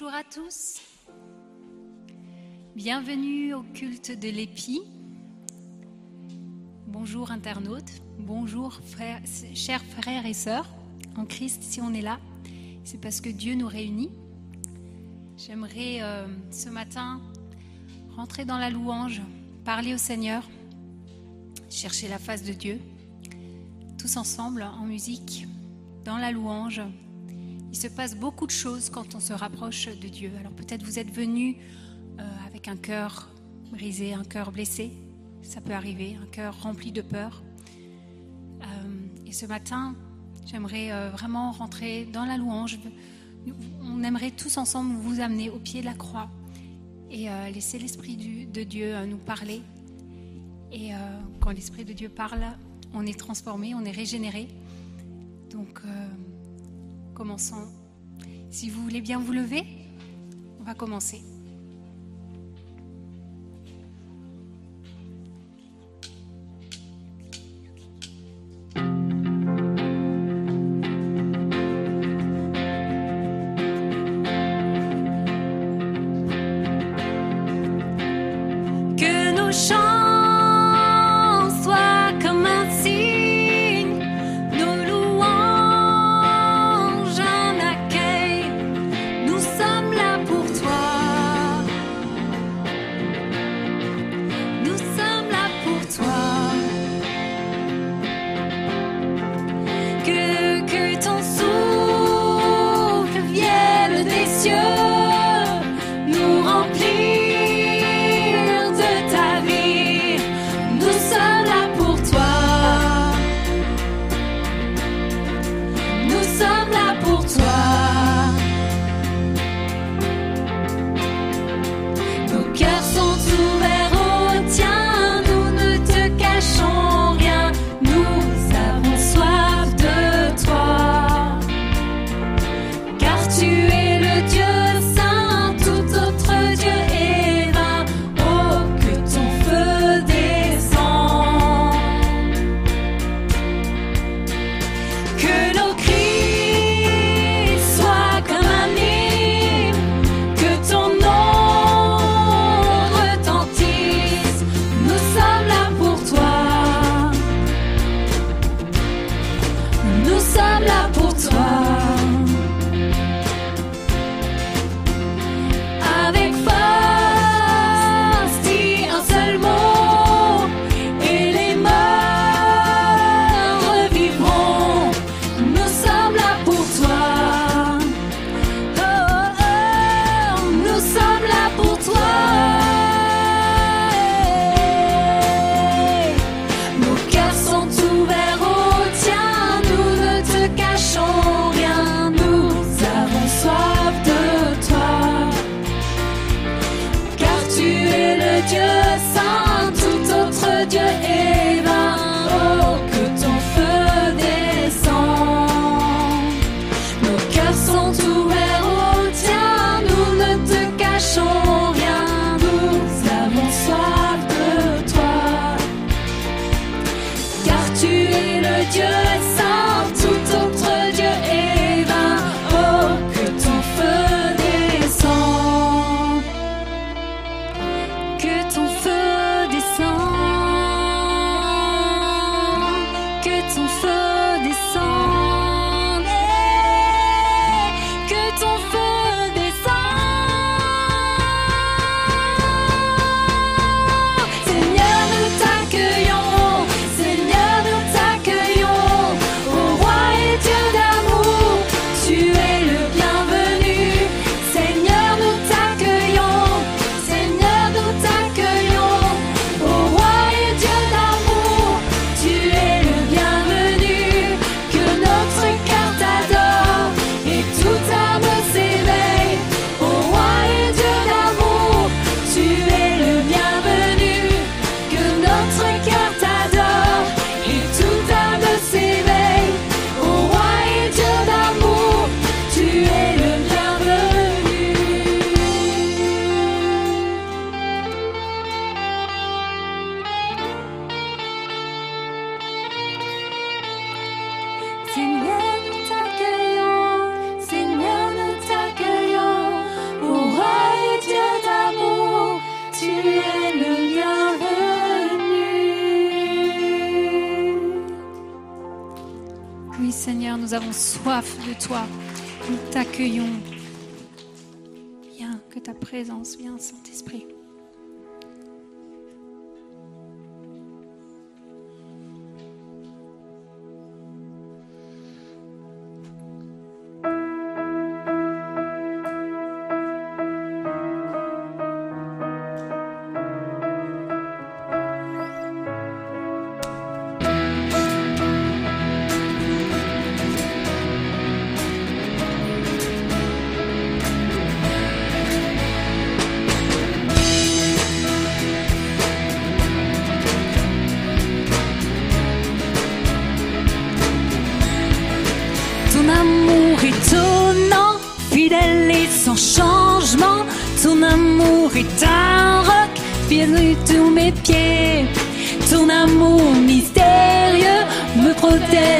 Bonjour à tous. Bienvenue au culte de l'épi. Bonjour internautes. Bonjour chers frères et sœurs en Christ. Si on est là, c'est parce que Dieu nous réunit. J'aimerais euh, ce matin rentrer dans la louange, parler au Seigneur, chercher la face de Dieu, tous ensemble en musique, dans la louange. Il se passe beaucoup de choses quand on se rapproche de Dieu. Alors peut-être vous êtes venu euh, avec un cœur brisé, un cœur blessé. Ça peut arriver, un cœur rempli de peur. Euh, et ce matin, j'aimerais euh, vraiment rentrer dans la louange. On aimerait tous ensemble vous amener au pied de la croix et laisser l'Esprit de Dieu nous parler. Et quand l'Esprit de Dieu parle, on est transformé, on est régénéré. Donc, commençons. Si vous voulez bien vous lever, on va commencer.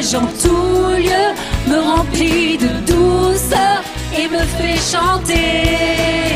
neige en me remplit de douceur et me fait chanter.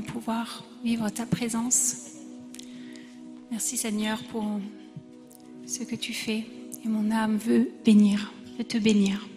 pouvoir vivre ta présence. Merci Seigneur pour ce que tu fais et mon âme veut bénir, veut te bénir.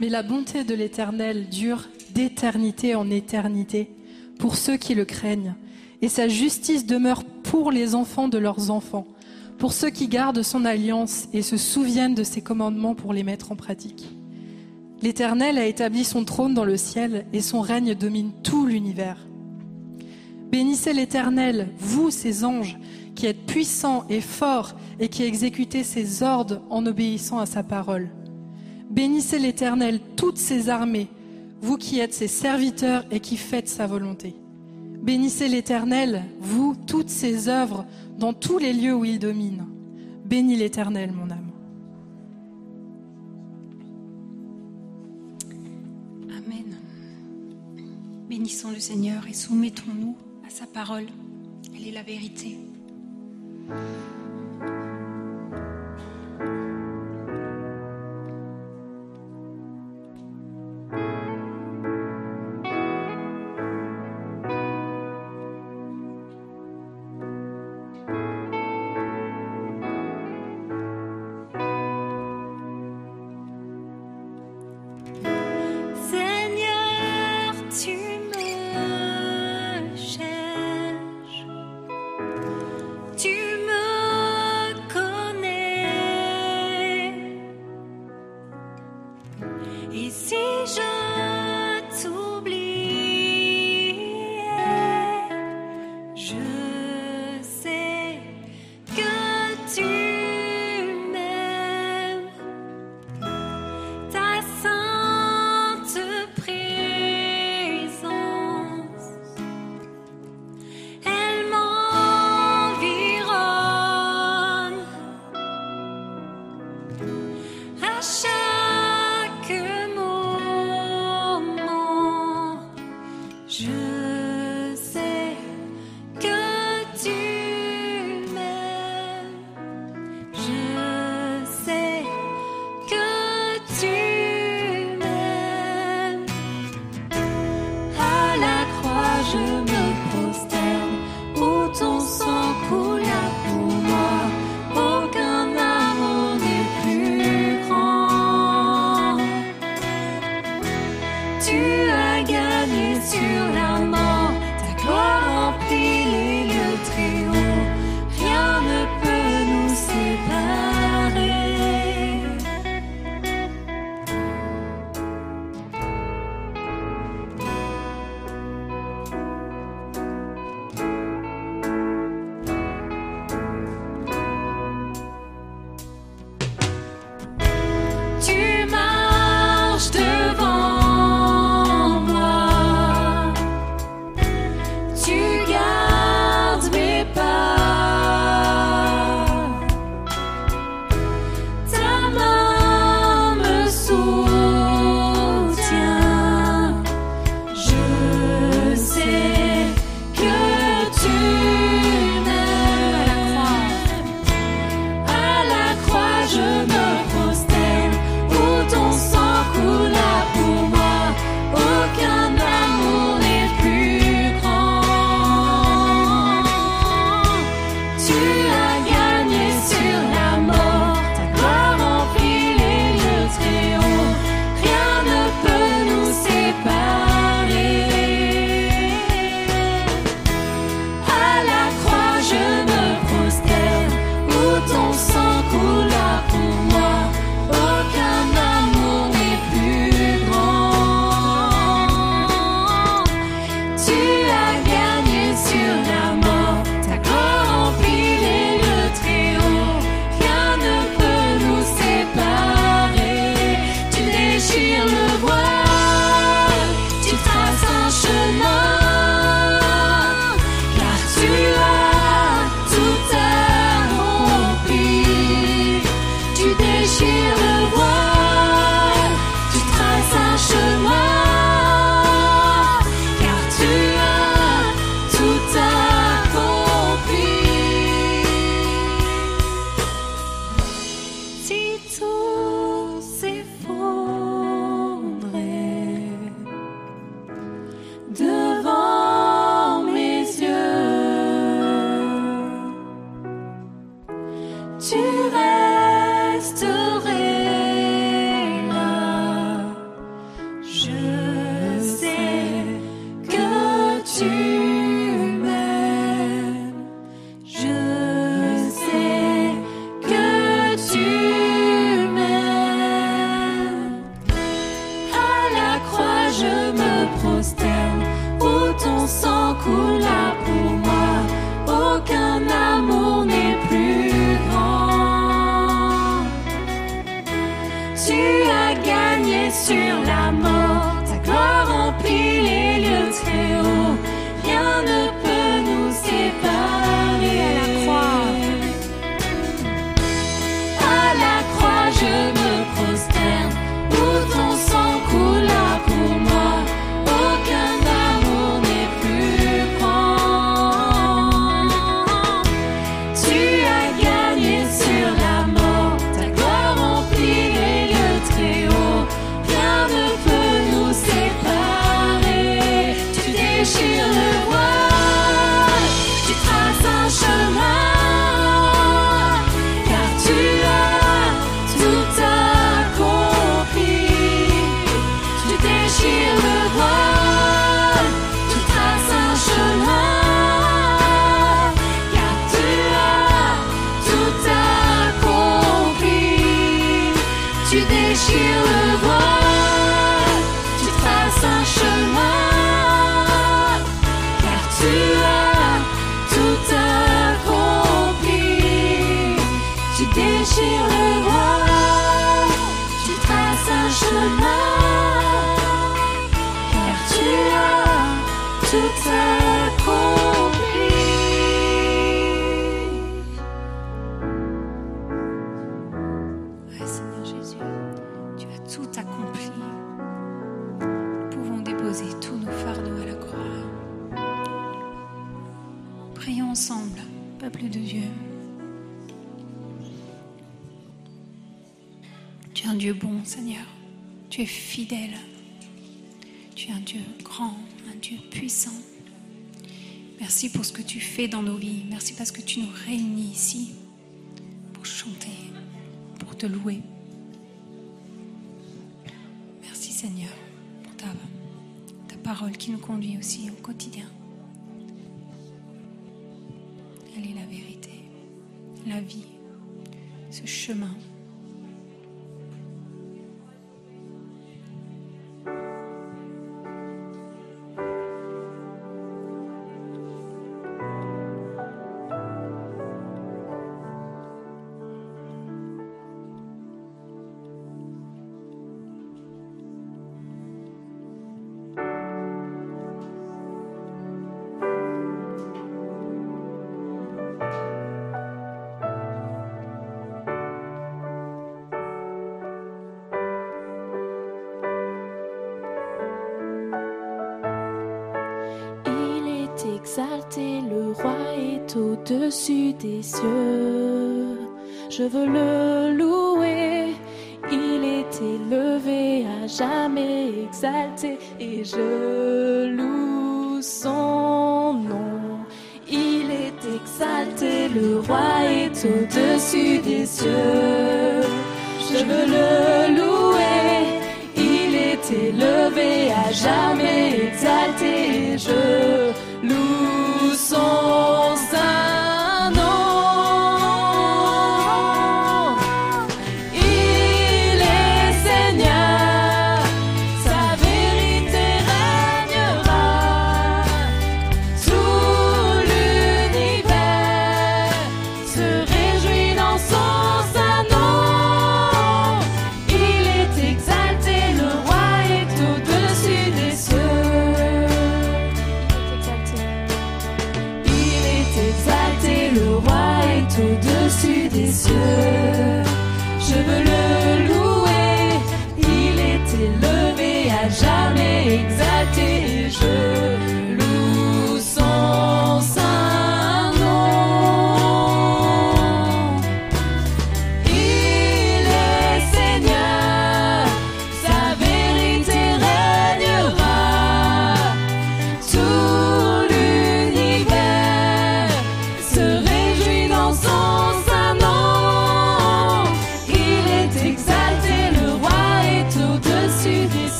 Mais la bonté de l'Éternel dure d'éternité en éternité pour ceux qui le craignent, et sa justice demeure pour les enfants de leurs enfants, pour ceux qui gardent son alliance et se souviennent de ses commandements pour les mettre en pratique. L'Éternel a établi son trône dans le ciel, et son règne domine tout l'univers. Bénissez l'Éternel, vous ses anges, qui êtes puissants et forts, et qui exécutez ses ordres en obéissant à sa parole. Bénissez l'Éternel, toutes ses armées, vous qui êtes ses serviteurs et qui faites sa volonté. Bénissez l'Éternel, vous, toutes ses œuvres, dans tous les lieux où il domine. Bénis l'Éternel, mon âme. Amen. Bénissons le Seigneur et soumettons-nous à sa parole. Elle est la vérité. sur le droit, tu traces un chemin, car tu as tout accompli. Ouais, Seigneur Jésus, tu as tout accompli. Nous pouvons déposer tous nos fardeaux à la croix. Prions ensemble, peuple de Dieu. Un Dieu bon, Seigneur. Tu es fidèle. Tu es un Dieu grand, un Dieu puissant. Merci pour ce que tu fais dans nos vies. Merci parce que tu nous réunis ici pour chanter, pour te louer. Merci Seigneur pour ta, ta parole qui nous conduit aussi au quotidien. Elle est la vérité, la vie, ce chemin. Des cieux. Je veux le louer, il est élevé à jamais exalté et je loue son nom. Il est exalté, le roi est au-dessus des cieux. Je veux le louer, il est élevé à jamais exalté.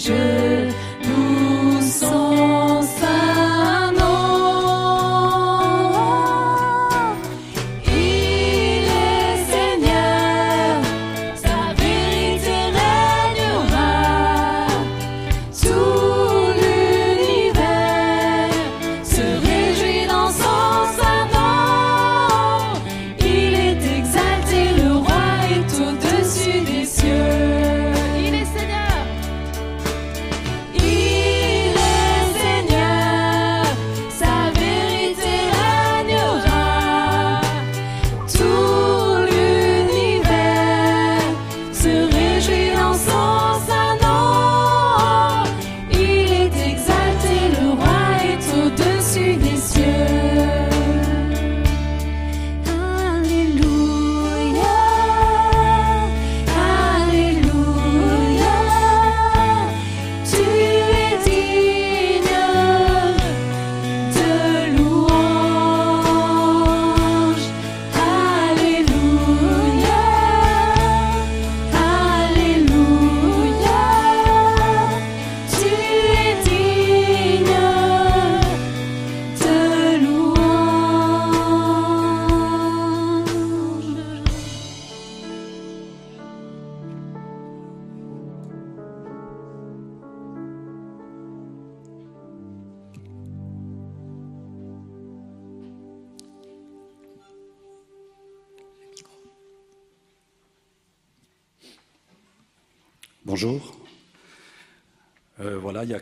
Exalté.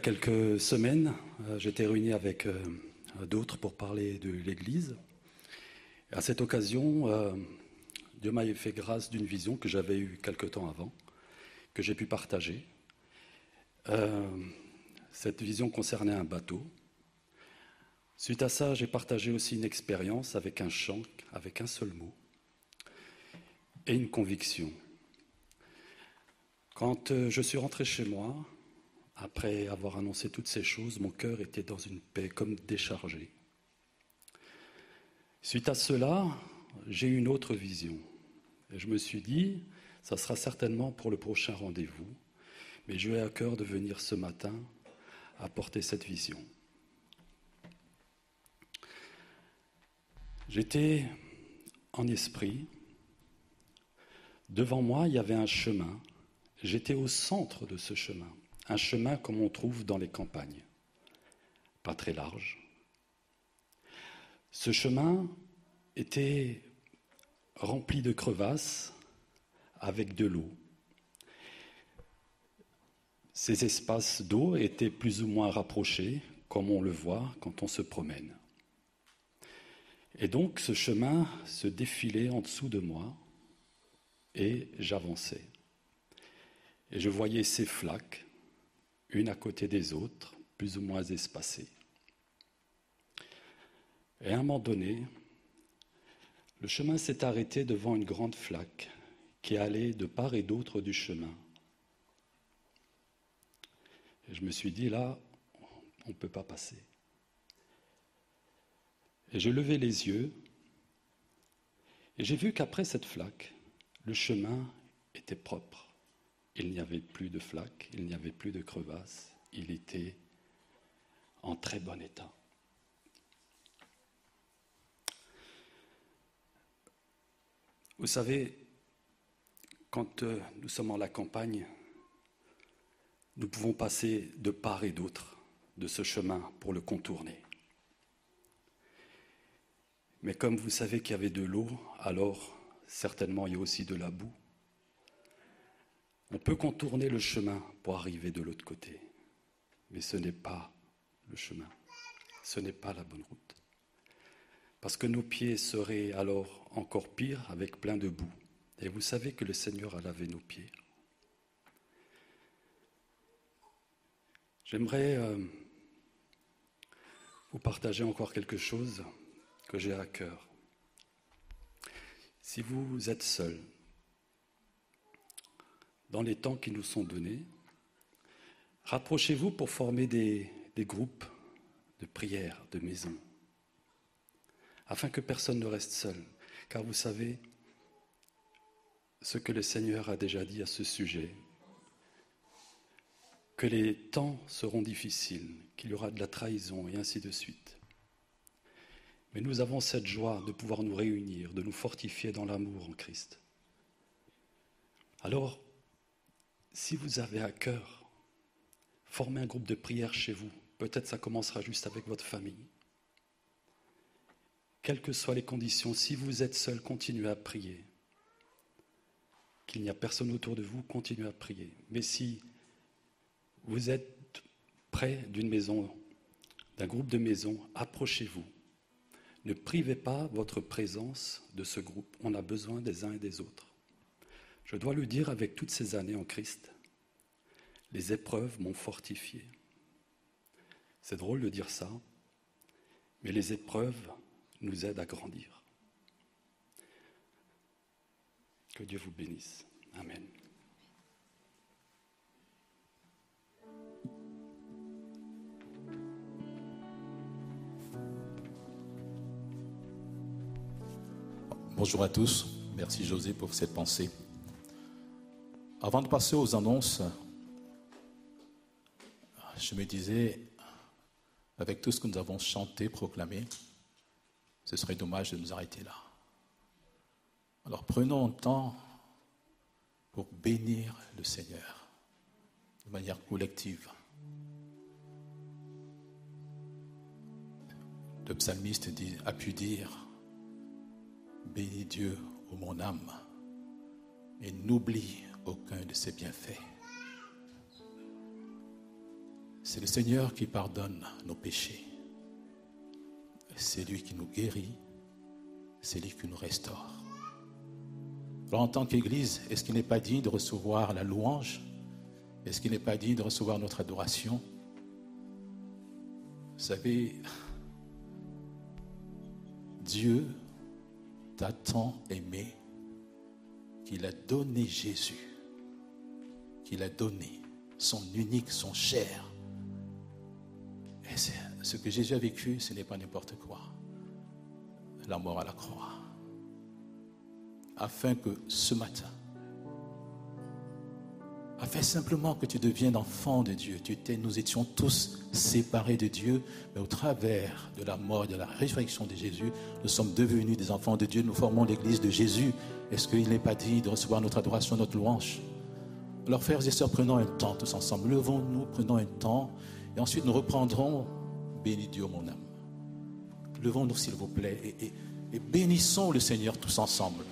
Quelques semaines, euh, j'étais réuni avec euh, d'autres pour parler de l'Église. À cette occasion, euh, Dieu m'a fait grâce d'une vision que j'avais eue quelque temps avant, que j'ai pu partager. Cette vision concernait un bateau. Suite à ça, j'ai partagé aussi une expérience avec un chant, avec un seul mot, et une conviction. Quand je suis rentré chez moi, après avoir annoncé toutes ces choses, mon cœur était dans une paix comme déchargé. Suite à cela, j'ai eu une autre vision. Et je me suis dit, ça sera certainement pour le prochain rendez-vous, mais j'ai eu à cœur de venir ce matin apporter cette vision. J'étais en esprit. Devant moi, il y avait un chemin. J'étais au centre de ce chemin. Un chemin comme on trouve dans les campagnes. Pas très large. Ce chemin était rempli de crevasses avec de l'eau. Ces espaces d'eau étaient plus ou moins rapprochés, comme on le voit quand on se promène. Et donc ce chemin se défilait en dessous de moi et j'avançais. Et je voyais ces flaques, une à côté des autres, plus ou moins espacées. Et à un moment donné, le chemin s'est arrêté devant une grande flaque qui allait de part et d'autre du chemin. Et je me suis dit, là, on ne peut pas passer. Et j'ai levé les yeux et j'ai vu qu'après cette flaque, le chemin était propre. Il n'y avait plus de flaques, il n'y avait plus de crevasses, il était en très bon état. Vous savez, quand euh, nous sommes en la campagne, nous pouvons passer de part et d'autre de ce chemin pour le contourner. Mais comme vous savez qu'il y avait de l'eau, alors certainement il y a aussi de la boue. On peut contourner le chemin pour arriver de l'autre côté, mais ce n'est pas le chemin, ce n'est pas la bonne route. Parce que nos pieds seraient alors encore pires avec plein de boue. Et vous savez que le Seigneur a lavé nos pieds. J'aimerais euh, vous partager encore quelque chose que j'ai à cœur. Si vous êtes seul, dans les temps qui nous sont donnés, rapprochez-vous pour former des, groupes de prière, de maison, afin que personne ne reste seul. Car vous savez ce que le Seigneur a déjà dit à ce sujet, que les temps seront difficiles, qu'il y aura de la trahison et ainsi de suite. Mais nous avons cette joie de pouvoir nous réunir, de nous fortifier dans l'amour en Christ. Alors, si vous avez à cœur, formez un groupe de prière chez vous. Peut-être ça commencera juste avec votre famille. Quelles que soient les conditions, si vous êtes seul, continuez à prier. Qu'il n'y a personne autour de vous, continuez à prier. Mais si vous êtes près d'une maison, d'un groupe de maisons, approchez-vous. Ne privez pas votre présence de ce groupe. On a besoin des uns et des autres. Je dois le dire avec toutes ces années en Christ. Les épreuves m'ont fortifié. C'est drôle de dire ça, mais les épreuves nous aident à grandir. Que Dieu vous bénisse. Amen. Bonjour à tous. Merci José pour cette pensée. Avant de passer aux annonces, je me disais, avec tout ce que nous avons chanté, proclamé, ce serait dommage de nous arrêter là. Alors prenons un temps pour bénir le Seigneur de manière collective. Le psalmiste dit- a pu dire, Bénis Dieu, ô mon âme, et n'oublie aucun de ses bienfaits. C'est le Seigneur qui pardonne nos péchés. C'est lui qui nous guérit. C'est lui qui nous restaure. Alors en tant qu'Église, est-ce qu'il n'est pas digne de recevoir la louange? Est-ce qu'il n'est pas digne de recevoir notre adoration? Vous savez, Dieu t'a tant aimé qu'il a donné Jésus, qu'il a donné son unique, son cher. Et ce que Jésus a vécu, ce n'est pas n'importe quoi. La mort à la croix. Afin que ce matin, afin simplement que tu deviennes enfant de Dieu. Nous étions tous séparés de Dieu, mais au travers de la mort et de la résurrection de Jésus, nous sommes devenus des enfants de Dieu. Nous formons l'église de Jésus. Est-ce qu'il n'est pas dit de recevoir notre adoration, notre louange? Alors, frères et sœurs, prenons un temps tous ensemble. Levons-nous, prenons un temps, et ensuite nous reprendrons. Bénis Dieu, mon âme. Levons-nous, s'il vous plaît, et, bénissons le Seigneur tous ensemble.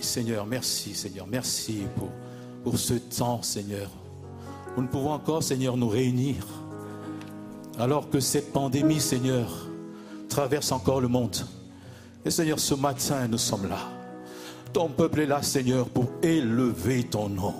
Seigneur, merci, Seigneur, merci pour, pour ce temps, Seigneur. Nous pouvons encore, Seigneur, nous réunir. Alors que cette pandémie, Seigneur, traverse encore le monde. Et Seigneur, ce matin, nous sommes là. Ton peuple est là, Seigneur, pour élever ton nom.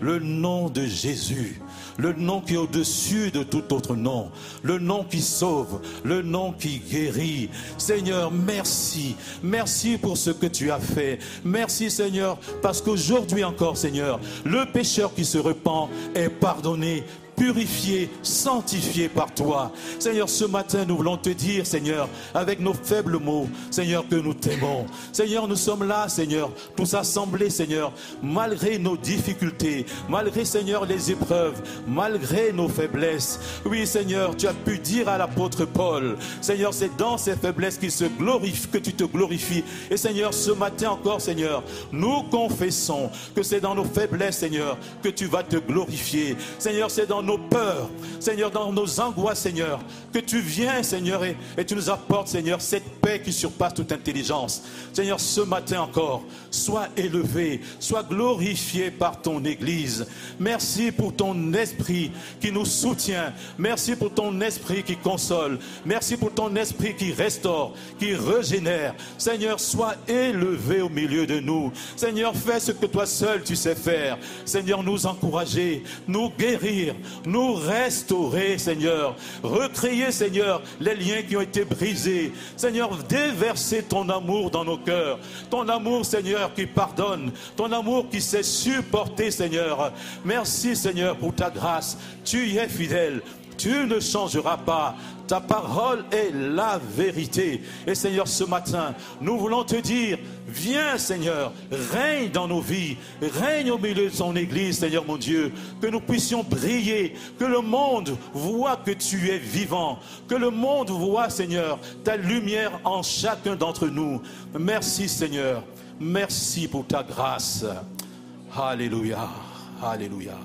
Le nom de Jésus. Le nom qui est au-dessus de tout autre nom. Le nom qui sauve. Le nom qui guérit. Seigneur, merci. Merci pour ce que tu as fait. Merci, Seigneur, parce qu'aujourd'hui encore, Seigneur, le pécheur qui se repent est pardonné purifié, sanctifié par toi. Seigneur, ce matin, nous voulons te dire, Seigneur, avec nos faibles mots, Seigneur, que nous t'aimons. Seigneur, nous sommes là, Seigneur, tous assemblés, Seigneur, malgré nos difficultés, malgré, Seigneur, les épreuves, malgré nos faiblesses. Oui, Seigneur, tu as pu dire à l'apôtre Paul, Seigneur, c'est dans ces faiblesses qu'il se glorifie, que tu te glorifies. Et Seigneur, ce matin encore, Seigneur, nous confessons que c'est dans nos faiblesses, Seigneur, que tu vas te glorifier. Seigneur, c'est dans nos peurs, Seigneur, dans nos angoisses, Seigneur, que tu viens, Seigneur, et, et tu nous apportes, Seigneur, cette paix qui surpasse toute intelligence. Seigneur, ce matin encore, sois élevé, sois glorifié par ton Église. Merci pour ton esprit qui nous soutient. Merci pour ton esprit qui console. Merci pour ton esprit qui restaure, qui régénère. Seigneur, sois élevé au milieu de nous. Seigneur, fais ce que toi seul tu sais faire. Seigneur, nous encourager, nous guérir, nous restaurer, Seigneur. Recréer, Seigneur, les liens qui ont été brisés. Seigneur, déverser ton amour dans nos cœurs. Ton amour, Seigneur, qui pardonne. Ton amour qui sait supporter, Seigneur. Merci, Seigneur, pour ta grâce. Tu y es fidèle. Tu ne changeras pas. Ta parole est la vérité. Et Seigneur, ce matin, nous voulons te dire, viens Seigneur, règne dans nos vies, règne au milieu de son Église, Seigneur mon Dieu, que nous puissions briller, que le monde voit que tu es vivant, que le monde voit, Seigneur, ta lumière en chacun d'entre nous. Merci Seigneur, merci pour ta grâce. Alléluia, Alléluia.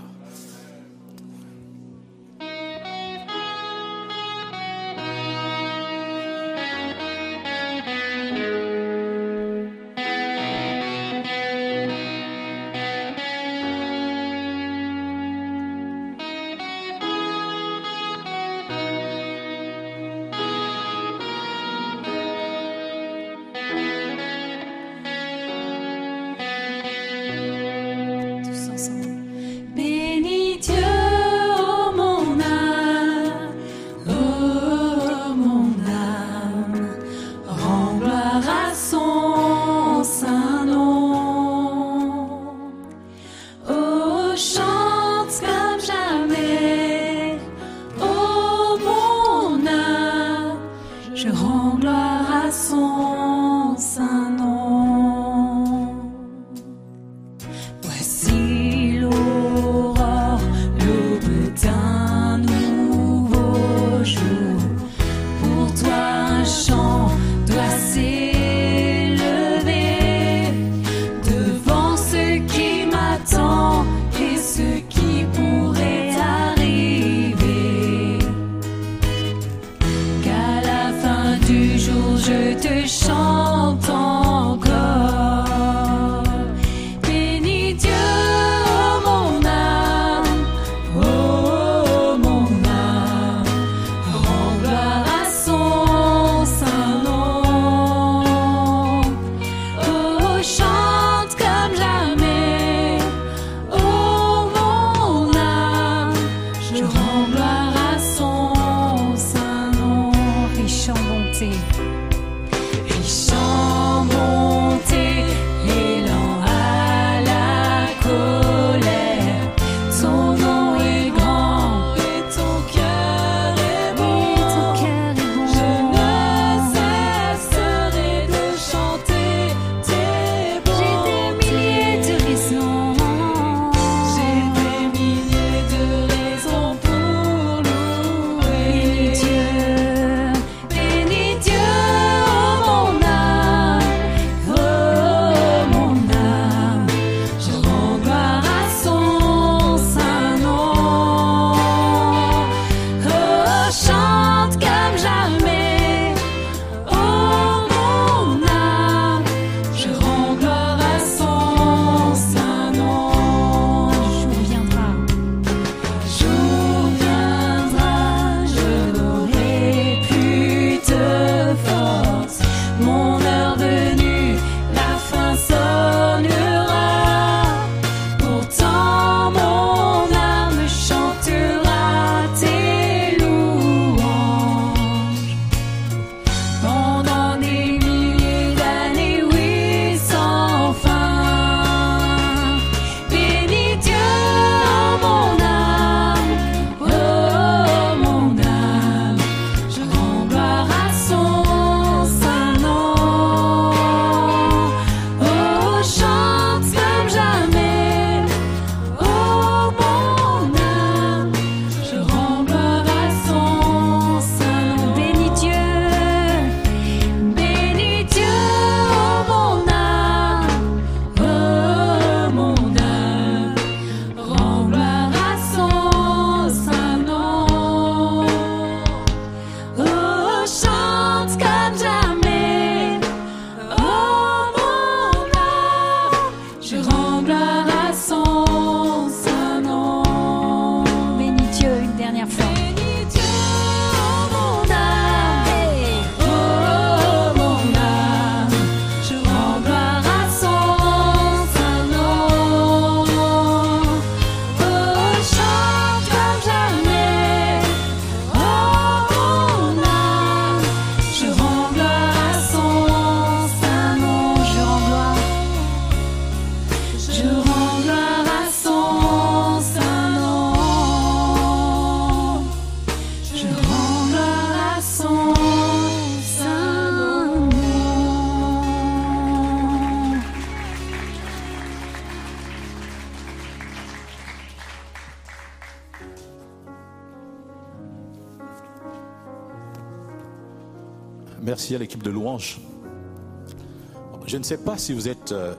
Sais pas si vous êtes... euh,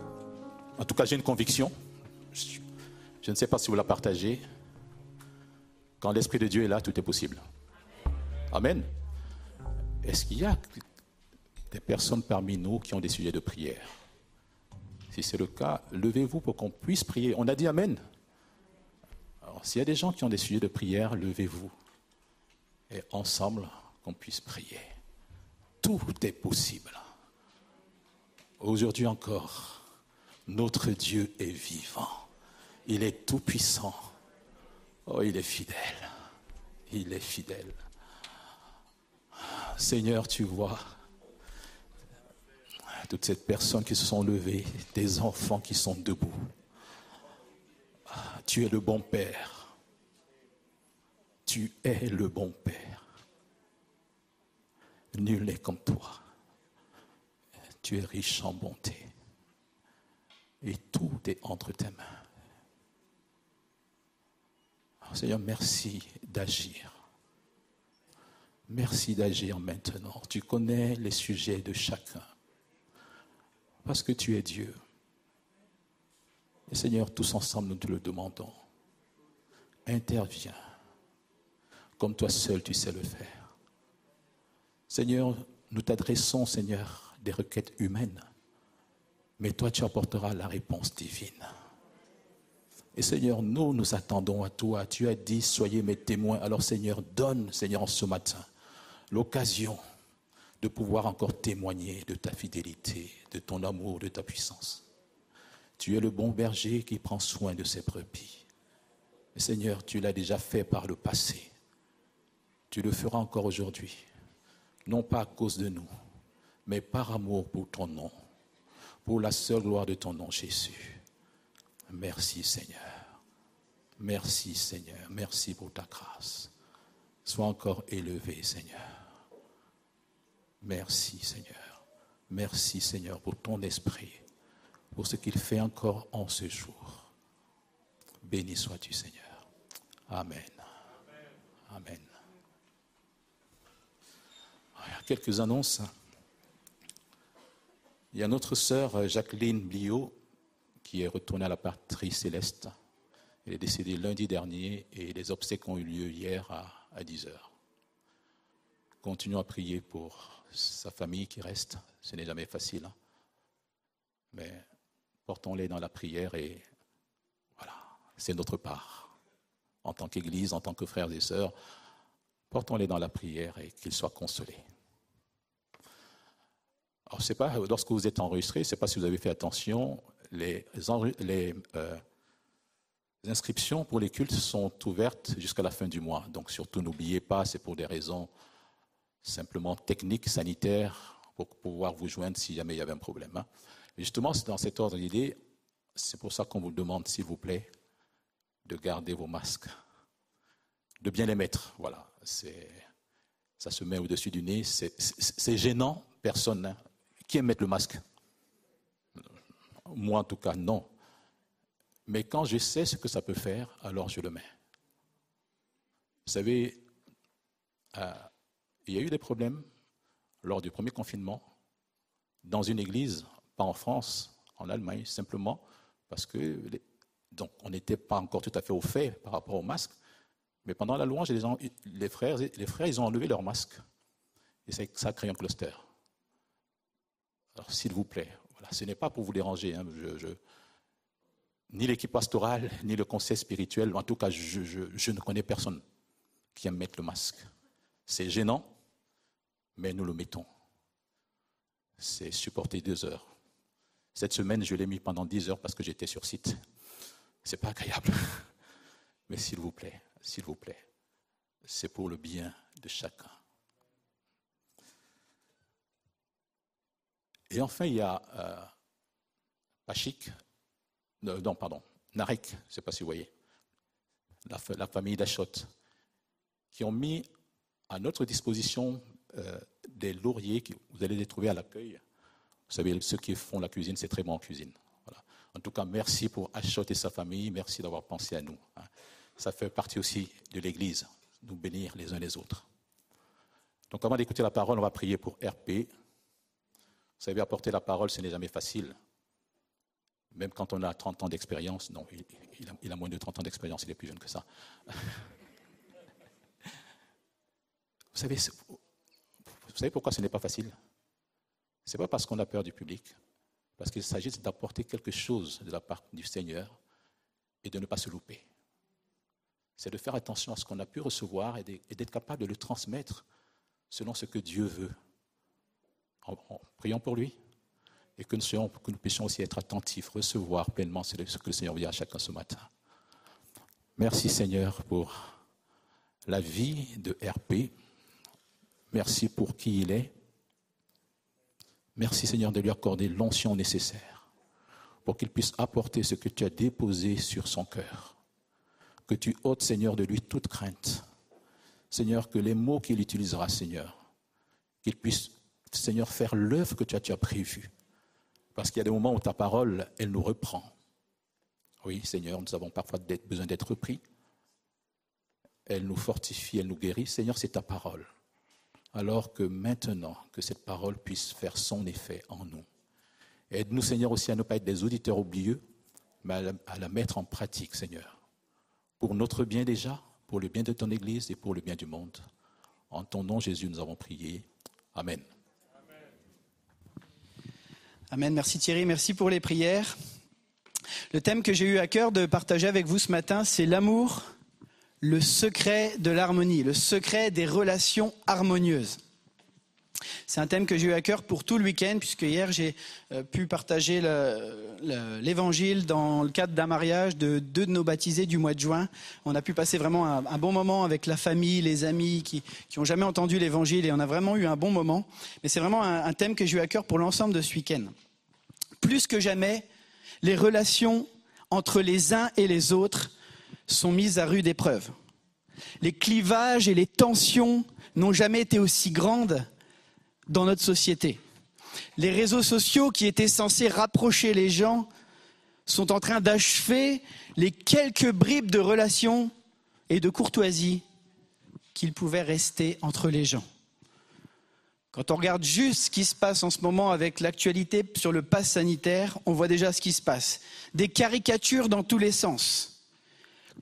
en tout cas, j'ai une conviction. Je ne sais pas si vous la partagez. Quand l'Esprit de Dieu est là, tout est possible. Amen. Est-ce qu'il y a des personnes parmi nous qui ont des sujets de prière? Si c'est le cas, levez-vous pour qu'on puisse prier. On a dit Amen. Alors, s'il y a des gens qui ont des sujets de prière, levez-vous. Et ensemble, qu'on puisse prier. Tout est possible. Aujourd'hui encore, notre Dieu est vivant. Il est tout puissant. Oh, il est fidèle. Il est fidèle. Seigneur, tu vois toutes ces personnes qui se sont levées, des enfants qui sont debout. Tu es le bon Père. Tu es le bon Père. Nul n'est comme toi. Tu es riche en bonté. Et tout est entre tes mains. Seigneur, merci d'agir. Merci d'agir maintenant. Tu connais les sujets de chacun. Parce que tu es Dieu. Et Seigneur, tous ensemble, nous te le demandons. Interviens. Comme toi seul, tu sais le faire. Seigneur, nous t'adressons, Seigneur, des requêtes humaines. Mais toi, tu apporteras la réponse divine. Et Seigneur, nous, nous attendons à toi. Tu as dit, soyez mes témoins. Alors Seigneur, donne, Seigneur, en ce matin, l'occasion de pouvoir encore témoigner de ta fidélité, de ton amour, de ta puissance. Tu es le bon berger qui prend soin de ses brebis. Seigneur, tu l'as déjà fait par le passé. Tu le feras encore aujourd'hui. Non pas à cause de nous, mais par amour pour ton nom, pour la seule gloire de ton nom, Jésus. Merci Seigneur. Merci Seigneur. Merci pour ta grâce. Sois encore élevé Seigneur. Merci Seigneur. Merci Seigneur pour ton esprit, pour ce qu'il fait encore en ce jour. Béni sois-tu Seigneur. Amen. Amen. Quelques annonces. Il y a notre sœur Jacqueline Bliot qui est retournée à la patrie céleste. Elle est décédée lundi dernier et les obsèques ont eu lieu hier à, à 10 heures. Continuons à prier pour sa famille qui reste. Ce n'est jamais facile. hein. Mais portons-les dans la prière et voilà, c'est notre part. En tant qu'Église, en tant que frères et sœurs, portons-les dans la prière et qu'ils soient consolés. Alors, pas, lorsque vous êtes enregistré, sais pas si vous avez fait attention, les, euh, inscriptions pour les cultes sont ouvertes jusqu'à la fin du mois. Donc surtout n'oubliez pas, c'est pour des raisons simplement techniques, sanitaires, pour pouvoir vous joindre si jamais il y avait un problème. hein. Justement, c'est dans cet ordre d'idée, c'est pour ça qu'on vous demande, s'il vous plaît, de garder vos masques, de bien les mettre. Voilà, c'est, ça se met au-dessus du nez, c'est, c'est- c'est gênant, personne. hein. Qui aime mettre le masque? Moi, en tout cas, non. Mais quand je sais ce que ça peut faire, alors je le mets. Vous savez, euh, il y a eu des problèmes lors du premier confinement dans une église, pas en France, en Allemagne, simplement parce que donc on n'était pas encore tout à fait au fait par rapport au masque. Mais pendant la louange, les, frères, les frères, ils ont enlevé leur masque. Et ça a créé un cluster. Alors, s'il vous plaît, voilà, ce n'est pas pour vous déranger. hein, ni l'équipe pastorale, ni le conseil spirituel, en tout cas, je ne connais personne qui aime mettre le masque. C'est gênant, mais nous le mettons. C'est supporter deux heures. Cette semaine, je l'ai mis pendant dix heures parce que j'étais sur site. C'est pas agréable. Mais s'il vous plaît, s'il vous plaît, c'est pour le bien de chacun. Et enfin, il y a euh, Pachik, euh, non, pardon, Narek, je ne sais pas si vous voyez, la, fa- la famille d'Achot, qui ont mis à notre disposition euh, des lauriers que vous allez les trouver à l'accueil. Vous savez, ceux qui font la cuisine, c'est très bon en cuisine. En tout cas, merci pour Achot et sa famille, merci d'avoir pensé à nous. hein. Ça fait partie aussi de l'Église, nous bénir les uns les autres. Donc avant d'écouter la parole, on va prier pour RP. Vous savez, apporter la parole, ce n'est jamais facile. Même quand on a 30 ans d'expérience, non, il, a, moins de 30 ans d'expérience, il est plus jeune que ça. Vous savez, vous savez pourquoi ce n'est pas facile? Ce n'est pas parce qu'on a peur du public, parce qu'il s'agit d'apporter quelque chose de la part du Seigneur et de ne pas se louper. C'est de faire attention à ce qu'on a pu recevoir et d'être capable de le transmettre selon ce que Dieu veut. En, priant pour lui et que nous, puissions aussi être attentifs, recevoir pleinement ce ce que le Seigneur dit à chacun ce matin. Merci Seigneur pour la vie de RP. Merci pour qui il est. Merci Seigneur de lui accorder l'onction nécessaire pour qu'il puisse apporter ce que tu as déposé sur son cœur. Que tu ôtes Seigneur de lui toute crainte. Seigneur, que les mots qu'il utilisera, Seigneur, qu'il puisse, Seigneur, faire l'œuvre que tu as, prévue. Parce qu'il y a des moments où ta parole, elle nous reprend. Oui, Seigneur, nous avons parfois besoin d'être repris. Elle nous fortifie, elle nous guérit. Seigneur, c'est ta parole. Alors que maintenant, que cette parole puisse faire son effet en nous. Aide-nous, Seigneur, aussi à ne pas être des auditeurs oublieux, mais à la mettre en pratique, Seigneur. Pour notre bien déjà, pour le bien de ton Église et pour le bien du monde. En ton nom, Jésus, nous avons prié. Amen. Amen. Merci Thierry. Merci pour les prières. Le thème que j'ai eu à cœur de partager avec vous ce matin, c'est l'amour, le secret de l'harmonie, le secret des relations harmonieuses. C'est un thème que j'ai eu à cœur pour tout le week-end, puisque hier j'ai euh, pu partager le- le- l'évangile dans le cadre d'un mariage de deux de nos baptisés du mois de juin. On a pu passer vraiment un, bon moment avec la famille, les amis qui qui ont jamais entendu l'évangile, et on a vraiment eu un bon moment. Mais c'est vraiment un thème que j'ai eu à cœur pour l'ensemble de ce week-end. Plus que jamais, les relations entre les uns et les autres sont mises à rude épreuve. Les clivages et les tensions n'ont jamais été aussi grandes dans notre société. Les réseaux sociaux qui étaient censés rapprocher les gens sont en train d'achever les quelques bribes de relations et de courtoisie qu'il pouvait rester entre les gens. Quand on regarde juste ce qui se passe en ce moment avec l'actualité sur le pass sanitaire, on voit déjà ce qui se passe. Des caricatures dans tous les sens.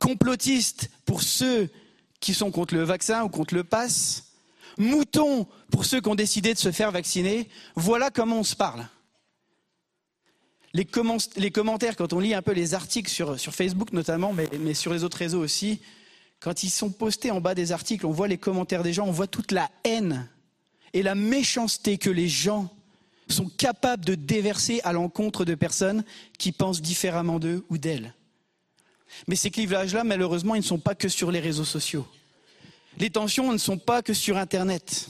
Complotistes pour ceux qui sont contre le vaccin ou contre le pass. Moutons pour ceux qui ont décidé de se faire vacciner. Voilà comment on se parle. Les, commen- les commentaires, quand on lit un peu les articles sur, sur Facebook notamment, mais, mais sur les autres réseaux aussi, quand ils sont postés en bas des articles, on voit les commentaires des gens, on voit toute la haine et la méchanceté que les gens sont capables de déverser à l'encontre de personnes qui pensent différemment d'eux ou d'elles. Mais ces clivages-là, malheureusement, ils ne sont pas que sur les réseaux sociaux. Les tensions ne sont pas que sur Internet.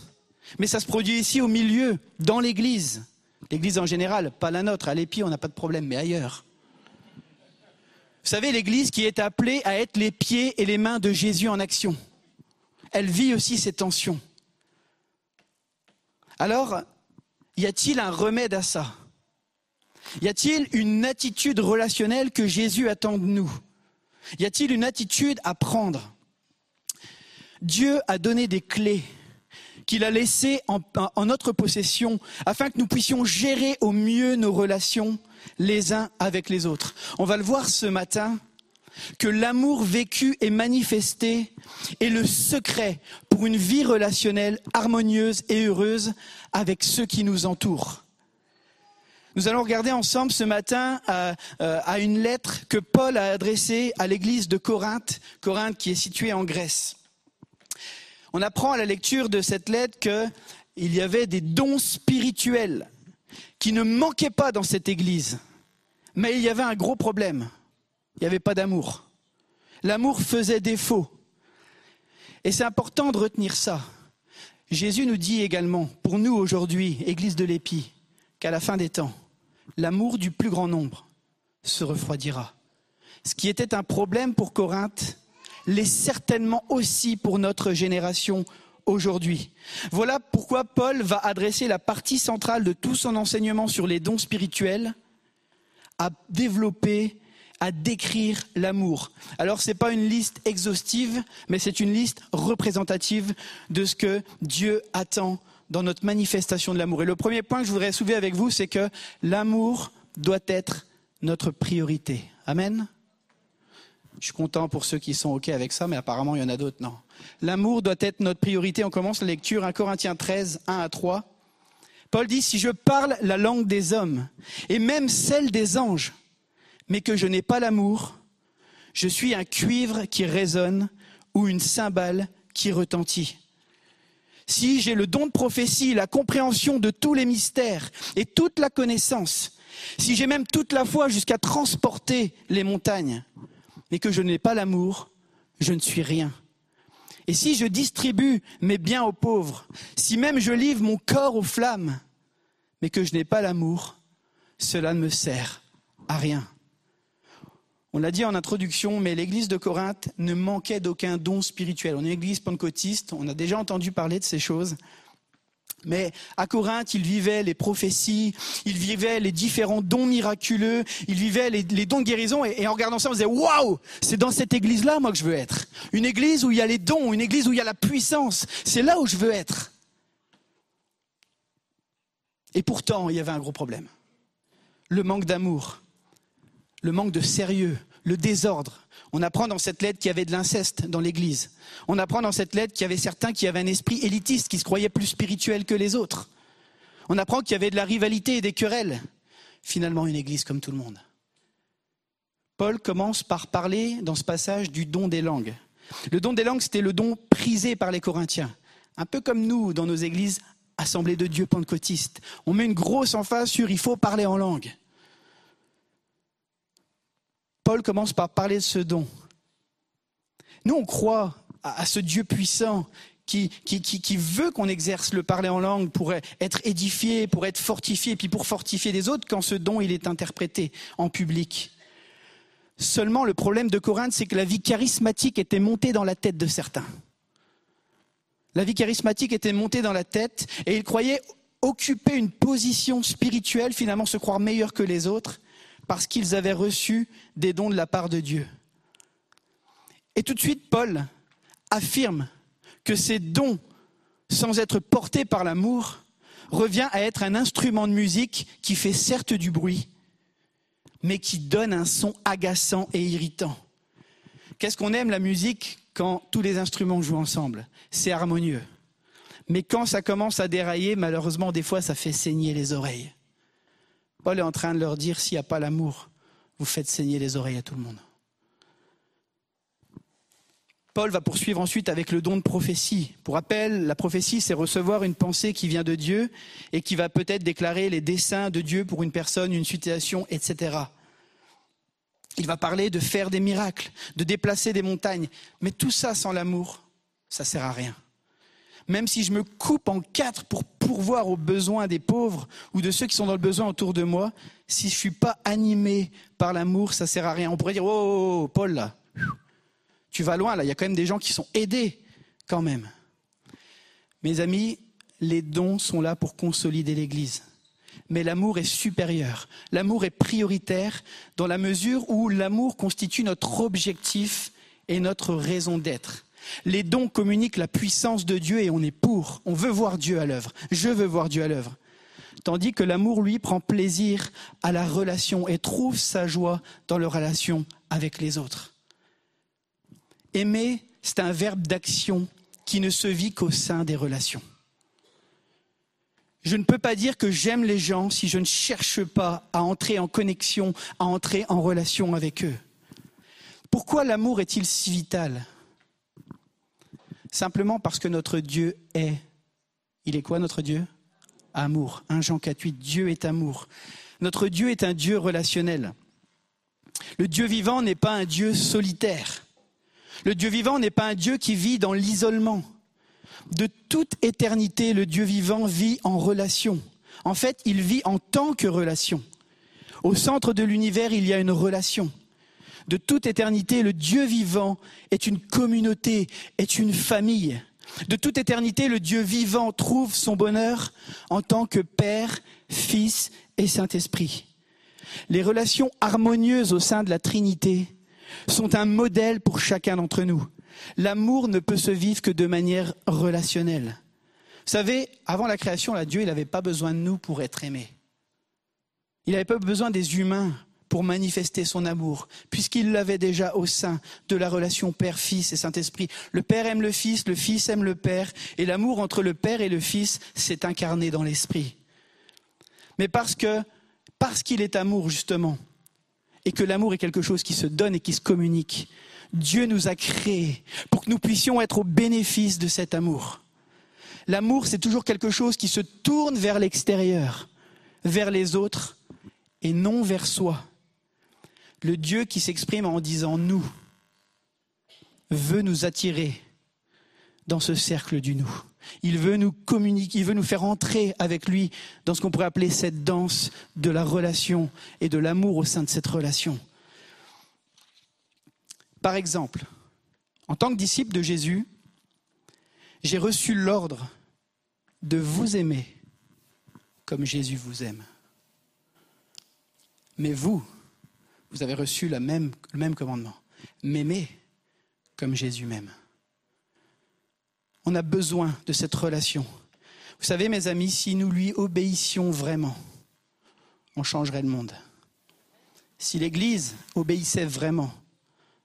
Mais ça se produit ici au milieu, dans l'Église. L'Église en général, pas la nôtre. À l'Épi, on n'a pas de problème, mais ailleurs. Vous savez, l'Église qui est appelée à être les pieds et les mains de Jésus en action. Elle vit aussi ces tensions. Alors, y a-t-il un remède à ça? Y a-t-il une attitude relationnelle que Jésus attend de nous? Y a-t-il une attitude à prendre? Dieu a donné des clés qu'il a laissées en, notre possession afin que nous puissions gérer au mieux nos relations les uns avec les autres. On va le voir ce matin que l'amour vécu et manifesté est le secret pour une vie relationnelle harmonieuse et heureuse avec ceux qui nous entourent. Nous allons regarder ensemble ce matin à, euh, à une lettre que Paul a adressée à l'église de Corinthe, Corinthe qui est située en Grèce. On apprend à la lecture de cette lettre qu'il y avait des dons spirituels qui ne manquaient pas dans cette église. Mais il y avait un gros problème. Il n'y avait pas d'amour. L'amour faisait défaut. Et c'est important de retenir ça. Jésus nous dit également, pour nous aujourd'hui, Église de l'Épi, qu'à la fin des temps, l'amour du plus grand nombre se refroidira. Ce qui était un problème pour Corinthe l'est certainement aussi pour notre génération aujourd'hui. Voilà pourquoi Paul va adresser la partie centrale de tout son enseignement sur les dons spirituels à développer, à décrire l'amour. Alors ce n'est pas une liste exhaustive, mais c'est une liste représentative de ce que Dieu attend dans notre manifestation de l'amour. Et le premier point que je voudrais soulever avec vous, c'est que l'amour doit être notre priorité. Amen. Je suis content pour ceux qui sont OK avec ça, mais apparemment il y en a d'autres, non. L'amour doit être notre priorité. On commence la lecture 1 Corinthiens 13, 1 à 3. Paul dit, si je parle la langue des hommes, et même celle des anges, mais que je n'ai pas l'amour, je suis un cuivre qui résonne ou une cymbale qui retentit. Si j'ai le don de prophétie, la compréhension de tous les mystères et toute la connaissance, si j'ai même toute la foi jusqu'à transporter les montagnes, mais que je n'ai pas l'amour, je ne suis rien. Et si je distribue mes biens aux pauvres, si même je livre mon corps aux flammes, mais que je n'ai pas l'amour, cela ne me sert à rien. On l'a dit en introduction, mais l'église de Corinthe ne manquait d'aucun don spirituel. On est une église pentecôtiste, on a déjà entendu parler de ces choses. Mais à Corinthe, ils vivaient les prophéties, ils vivaient les différents dons miraculeux, ils vivaient les, dons de guérison. Et, en regardant ça, on se disait Waouh C'est dans cette église-là, moi, que je veux être. Une église où il y a les dons, une église où il y a la puissance. C'est là où je veux être. Et pourtant, il y avait un gros problème. Le manque d'amour, le manque de sérieux, le désordre. On apprend dans cette lettre qu'il y avait de l'inceste dans l'Église. On apprend dans cette lettre qu'il y avait certains qui avaient un esprit élitiste, qui se croyaient plus spirituels que les autres. On apprend qu'il y avait de la rivalité et des querelles. Finalement, une Église comme tout le monde. Paul commence par parler dans ce passage du don des langues. Le don des langues, c'était le don prisé par les Corinthiens. Un peu comme nous dans nos églises assemblées de Dieu pentecôtistes. On met une grosse emphase sur il faut parler en langue. Paul commence par parler de ce don. Nous, on croit à, ce Dieu puissant qui, qui, veut qu'on exerce le parler en langue pour être édifié, pour être fortifié, puis pour fortifier les autres quand ce don il est interprété en public. Seulement, le problème de Corinthe, c'est que la vie charismatique était montée dans la tête de certains. La vie charismatique était montée dans la tête et ils croyaient occuper une position spirituelle, finalement se croire meilleurs que les autres, parce qu'ils avaient reçu des dons de la part de Dieu. Et tout de suite, Paul affirme que ces dons, sans être portés par l'amour, revient à être un instrument de musique qui fait certes du bruit, mais qui donne un son agaçant et irritant. Qu'est-ce qu'on aime la musique quand tous les instruments jouent ensemble? C'est harmonieux. Mais quand ça commence à dérailler, malheureusement, des fois, ça fait saigner les oreilles. Paul est en train de leur dire, s'il n'y a pas l'amour, vous faites saigner les oreilles à tout le monde. Paul va poursuivre ensuite avec le don de prophétie. Pour rappel, la prophétie, c'est recevoir une pensée qui vient de Dieu et qui va peut-être déclarer les desseins de Dieu pour une personne, une situation, etc. Il va parler de faire des miracles, de déplacer des montagnes. Mais tout ça sans l'amour, ça sert à rien même si je me coupe en quatre pour pourvoir aux besoins des pauvres ou de ceux qui sont dans le besoin autour de moi, si je ne suis pas animé par l'amour, ça ne sert à rien. On pourrait dire, oh, oh, oh, Paul, là, tu vas loin, là, il y a quand même des gens qui sont aidés, quand même. Mes amis, les dons sont là pour consolider l'Église. Mais l'amour est supérieur. L'amour est prioritaire dans la mesure où l'amour constitue notre objectif et notre raison d'être. Les dons communiquent la puissance de Dieu et on est pour. On veut voir Dieu à l'œuvre. Je veux voir Dieu à l'œuvre. Tandis que l'amour, lui, prend plaisir à la relation et trouve sa joie dans la relation avec les autres. Aimer, c'est un verbe d'action qui ne se vit qu'au sein des relations. Je ne peux pas dire que j'aime les gens si je ne cherche pas à entrer en connexion, à entrer en relation avec eux. Pourquoi l'amour est-il si vital? Simplement parce que notre Dieu est. Il est quoi notre Dieu? Amour. 1 Jean 4, 8, Dieu est amour. Notre Dieu est un Dieu relationnel. Le Dieu vivant n'est pas un Dieu solitaire. Le Dieu vivant n'est pas un Dieu qui vit dans l'isolement. De toute éternité, le Dieu vivant vit en relation. En fait, il vit en tant que relation. Au centre de l'univers, il y a une relation de toute éternité, le Dieu vivant est une communauté, est une famille. De toute éternité, le Dieu vivant trouve son bonheur en tant que Père, Fils et Saint-Esprit. Les relations harmonieuses au sein de la Trinité sont un modèle pour chacun d'entre nous. L'amour ne peut se vivre que de manière relationnelle. Vous savez, avant la création, Dieu, n'avait pas besoin de nous pour être aimé. Il n'avait pas besoin des humains pour manifester son amour, puisqu'il l'avait déjà au sein de la relation Père, Fils et Saint-Esprit. Le Père aime le Fils, le Fils aime le Père, et l'amour entre le Père et le Fils s'est incarné dans l'Esprit. Mais parce que, parce qu'il est amour, justement, et que l'amour est quelque chose qui se donne et qui se communique, Dieu nous a créés pour que nous puissions être au bénéfice de cet amour. L'amour, c'est toujours quelque chose qui se tourne vers l'extérieur, vers les autres, et non vers soi. Le Dieu qui s'exprime en disant nous veut nous attirer dans ce cercle du nous. Il veut nous communiquer, il veut nous faire entrer avec lui dans ce qu'on pourrait appeler cette danse de la relation et de l'amour au sein de cette relation. Par exemple, en tant que disciple de Jésus, j'ai reçu l'ordre de vous aimer comme Jésus vous aime. Mais vous, vous avez reçu le même commandement. M'aimer comme Jésus m'aime. On a besoin de cette relation. Vous savez, mes amis, si nous lui obéissions vraiment, on changerait le monde. Si l'Église obéissait vraiment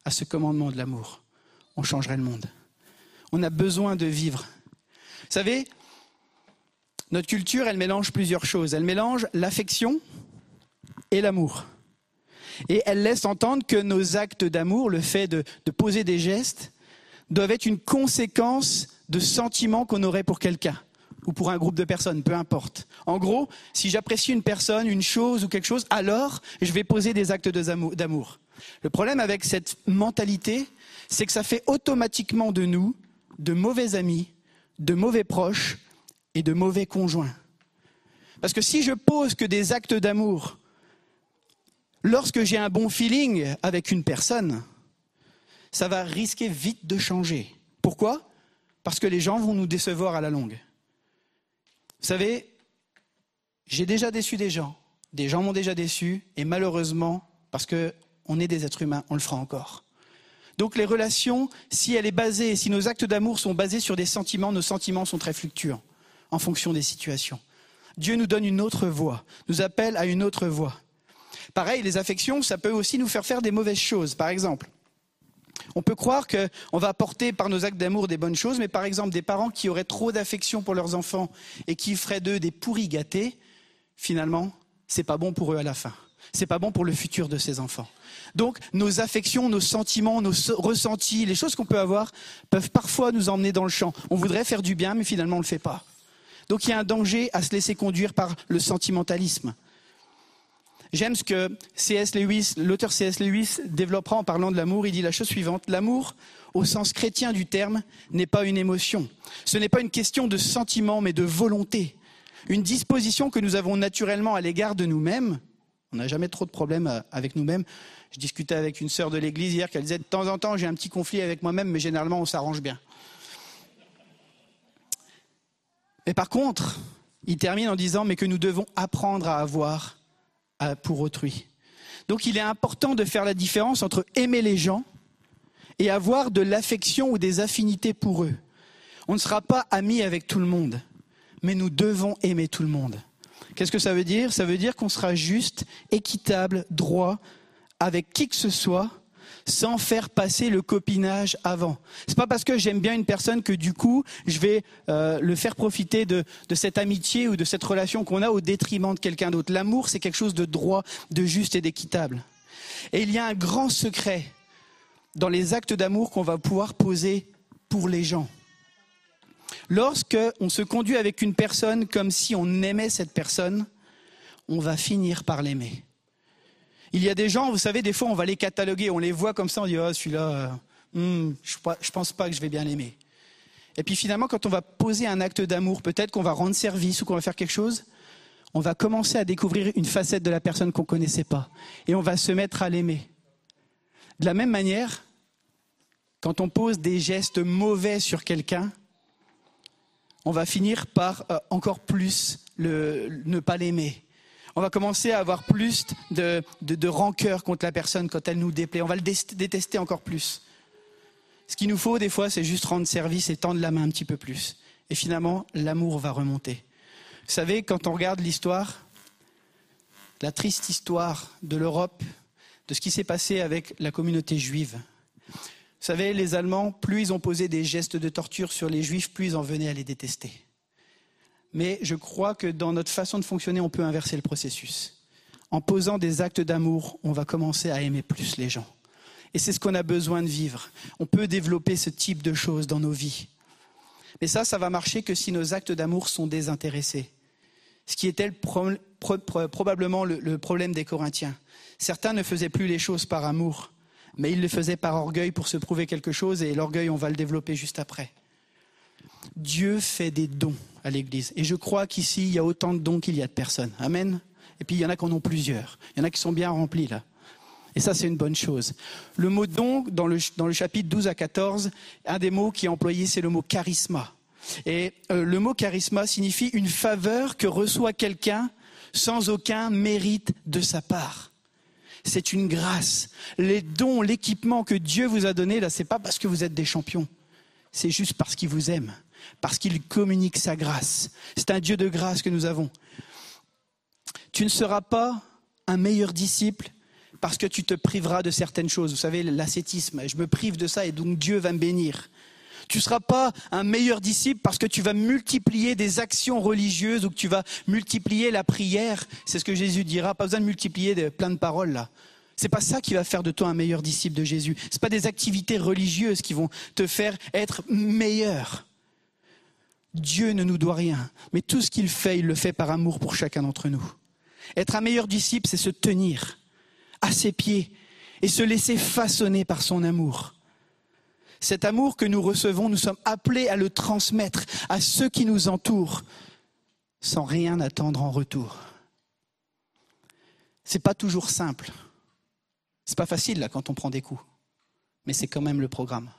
à ce commandement de l'amour, on changerait le monde. On a besoin de vivre. Vous savez, notre culture, elle mélange plusieurs choses. Elle mélange l'affection et l'amour. Et elle laisse entendre que nos actes d'amour, le fait de, de, poser des gestes, doivent être une conséquence de sentiments qu'on aurait pour quelqu'un ou pour un groupe de personnes, peu importe. En gros, si j'apprécie une personne, une chose ou quelque chose, alors je vais poser des actes d'amour. Le problème avec cette mentalité, c'est que ça fait automatiquement de nous de mauvais amis, de mauvais proches et de mauvais conjoints. Parce que si je pose que des actes d'amour lorsque j'ai un bon feeling avec une personne, ça va risquer vite de changer. Pourquoi? Parce que les gens vont nous décevoir à la longue. Vous savez, j'ai déjà déçu des gens, des gens m'ont déjà déçu, et malheureusement, parce qu'on est des êtres humains, on le fera encore. Donc les relations, si elle est basée, si nos actes d'amour sont basés sur des sentiments, nos sentiments sont très fluctuants en fonction des situations. Dieu nous donne une autre voie, nous appelle à une autre voie. Pareil, les affections, ça peut aussi nous faire faire des mauvaises choses. Par exemple, on peut croire qu'on va apporter par nos actes d'amour des bonnes choses, mais par exemple, des parents qui auraient trop d'affection pour leurs enfants et qui feraient d'eux des pourris gâtés, finalement, c'est pas bon pour eux à la fin. C'est pas bon pour le futur de ces enfants. Donc, nos affections, nos sentiments, nos ressentis, les choses qu'on peut avoir peuvent parfois nous emmener dans le champ. On voudrait faire du bien, mais finalement, on ne le fait pas. Donc, il y a un danger à se laisser conduire par le sentimentalisme. J'aime ce que C.S. Lewis, l'auteur C.S. Lewis développera en parlant de l'amour. Il dit la chose suivante. L'amour, au sens chrétien du terme, n'est pas une émotion. Ce n'est pas une question de sentiment, mais de volonté. Une disposition que nous avons naturellement à l'égard de nous-mêmes. On n'a jamais trop de problèmes euh, avec nous-mêmes. Je discutais avec une sœur de l'église hier qui disait de temps en temps j'ai un petit conflit avec moi-même, mais généralement on s'arrange bien. Mais par contre, il termine en disant mais que nous devons apprendre à avoir pour autrui. Donc il est important de faire la différence entre aimer les gens et avoir de l'affection ou des affinités pour eux. On ne sera pas amis avec tout le monde, mais nous devons aimer tout le monde. Qu'est-ce que ça veut dire? Ça veut dire qu'on sera juste, équitable, droit avec qui que ce soit sans faire passer le copinage avant. C'est pas parce que j'aime bien une personne que du coup je vais euh, le faire profiter de, de cette amitié ou de cette relation qu'on a au détriment de quelqu'un d'autre. L'amour, c'est quelque chose de droit, de juste et d'équitable. Et il y a un grand secret dans les actes d'amour qu'on va pouvoir poser pour les gens. Lorsque on se conduit avec une personne comme si on aimait cette personne, on va finir par l'aimer. Il y a des gens, vous savez, des fois on va les cataloguer, on les voit comme ça, on dit, oh celui-là, euh, hmm, je ne pense pas que je vais bien l'aimer. Et puis finalement, quand on va poser un acte d'amour, peut-être qu'on va rendre service ou qu'on va faire quelque chose, on va commencer à découvrir une facette de la personne qu'on ne connaissait pas. Et on va se mettre à l'aimer. De la même manière, quand on pose des gestes mauvais sur quelqu'un, on va finir par euh, encore plus ne pas l'aimer On va commencer à avoir plus de, de, de rancœur contre la personne quand elle nous déplaît. On va le dé- détester encore plus. Ce qu'il nous faut des fois, c'est juste rendre service et tendre la main un petit peu plus. Et finalement, l'amour va remonter. Vous savez, quand on regarde l'histoire, la triste histoire de l'Europe, de ce qui s'est passé avec la communauté juive. Vous savez, les Allemands, plus ils ont posé des gestes de torture sur les Juifs, plus ils en venaient à les détester. Mais je crois que dans notre façon de fonctionner, on peut inverser le processus. En posant des actes d'amour, on va commencer à aimer plus les gens. Et c'est ce qu'on a besoin de vivre. On peut développer ce type de choses dans nos vies. Mais ça, ça va marcher que si nos actes d'amour sont désintéressés. Ce qui était le pro- pro- pro- probablement le, le problème des Corinthiens. Certains ne faisaient plus les choses par amour, mais ils le faisaient par orgueil pour se prouver quelque chose, et l'orgueil, on va le développer juste après. Dieu fait des dons à l'Église. Et je crois qu'ici, il y a autant de dons qu'il y a de personnes. Amen. Et puis, il y en a qui en ont plusieurs. Il y en a qui sont bien remplis, là. Et ça, c'est une bonne chose. Le mot don, dans le, chapitre 12 à 14, un des mots qui est employé, c'est le mot charisma. Et euh, le mot charisma signifie une faveur que reçoit quelqu'un sans aucun mérite de sa part. C'est une grâce. Les dons, l'équipement que Dieu vous a donné, là, c'est pas parce que vous êtes des champions. C'est juste parce qu'il vous aime, parce qu'il communique sa grâce. C'est un Dieu de grâce que nous avons. Tu ne seras pas un meilleur disciple parce que tu te priveras de certaines choses. Vous savez, l'ascétisme, je me prive de ça et donc Dieu va me bénir. Tu ne seras pas un meilleur disciple parce que tu vas multiplier des actions religieuses ou que tu vas multiplier la prière. C'est ce que Jésus dira. Pas besoin de multiplier plein de paroles là. C'est pas ça qui va faire de toi un meilleur disciple de Jésus. C'est pas des activités religieuses qui vont te faire être meilleur. Dieu ne nous doit rien, mais tout ce qu'il fait, il le fait par amour pour chacun d'entre nous. Être un meilleur disciple, c'est se tenir à ses pieds et se laisser façonner par son amour. Cet amour que nous recevons, nous sommes appelés à le transmettre à ceux qui nous entourent sans rien attendre en retour. C'est pas toujours simple. C'est pas facile là quand on prend des coups. Mais c'est quand même le programme.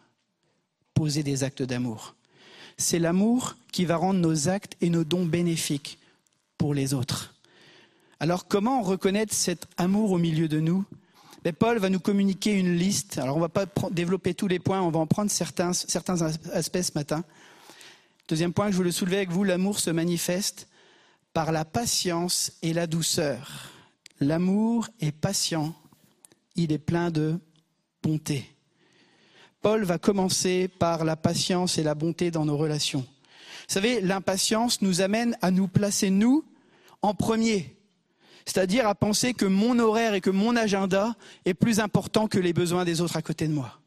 Poser des actes d'amour. C'est l'amour qui va rendre nos actes et nos dons bénéfiques pour les autres. Alors comment reconnaître cet amour au milieu de nous? Ben, Paul va nous communiquer une liste. Alors on ne va pas développer tous les points, on va en prendre certains, certains as- aspects ce matin. Deuxième point que je voulais soulever avec vous, l'amour se manifeste par la patience et la douceur. L'amour est patient, il est plein de bonté. Paul va commencer par la patience et la bonté dans nos relations. Vous savez, l'impatience nous amène à nous placer, nous, en premier. C'est-à-dire à penser que mon horaire et que mon agenda est plus important que les besoins des autres à côté de moi.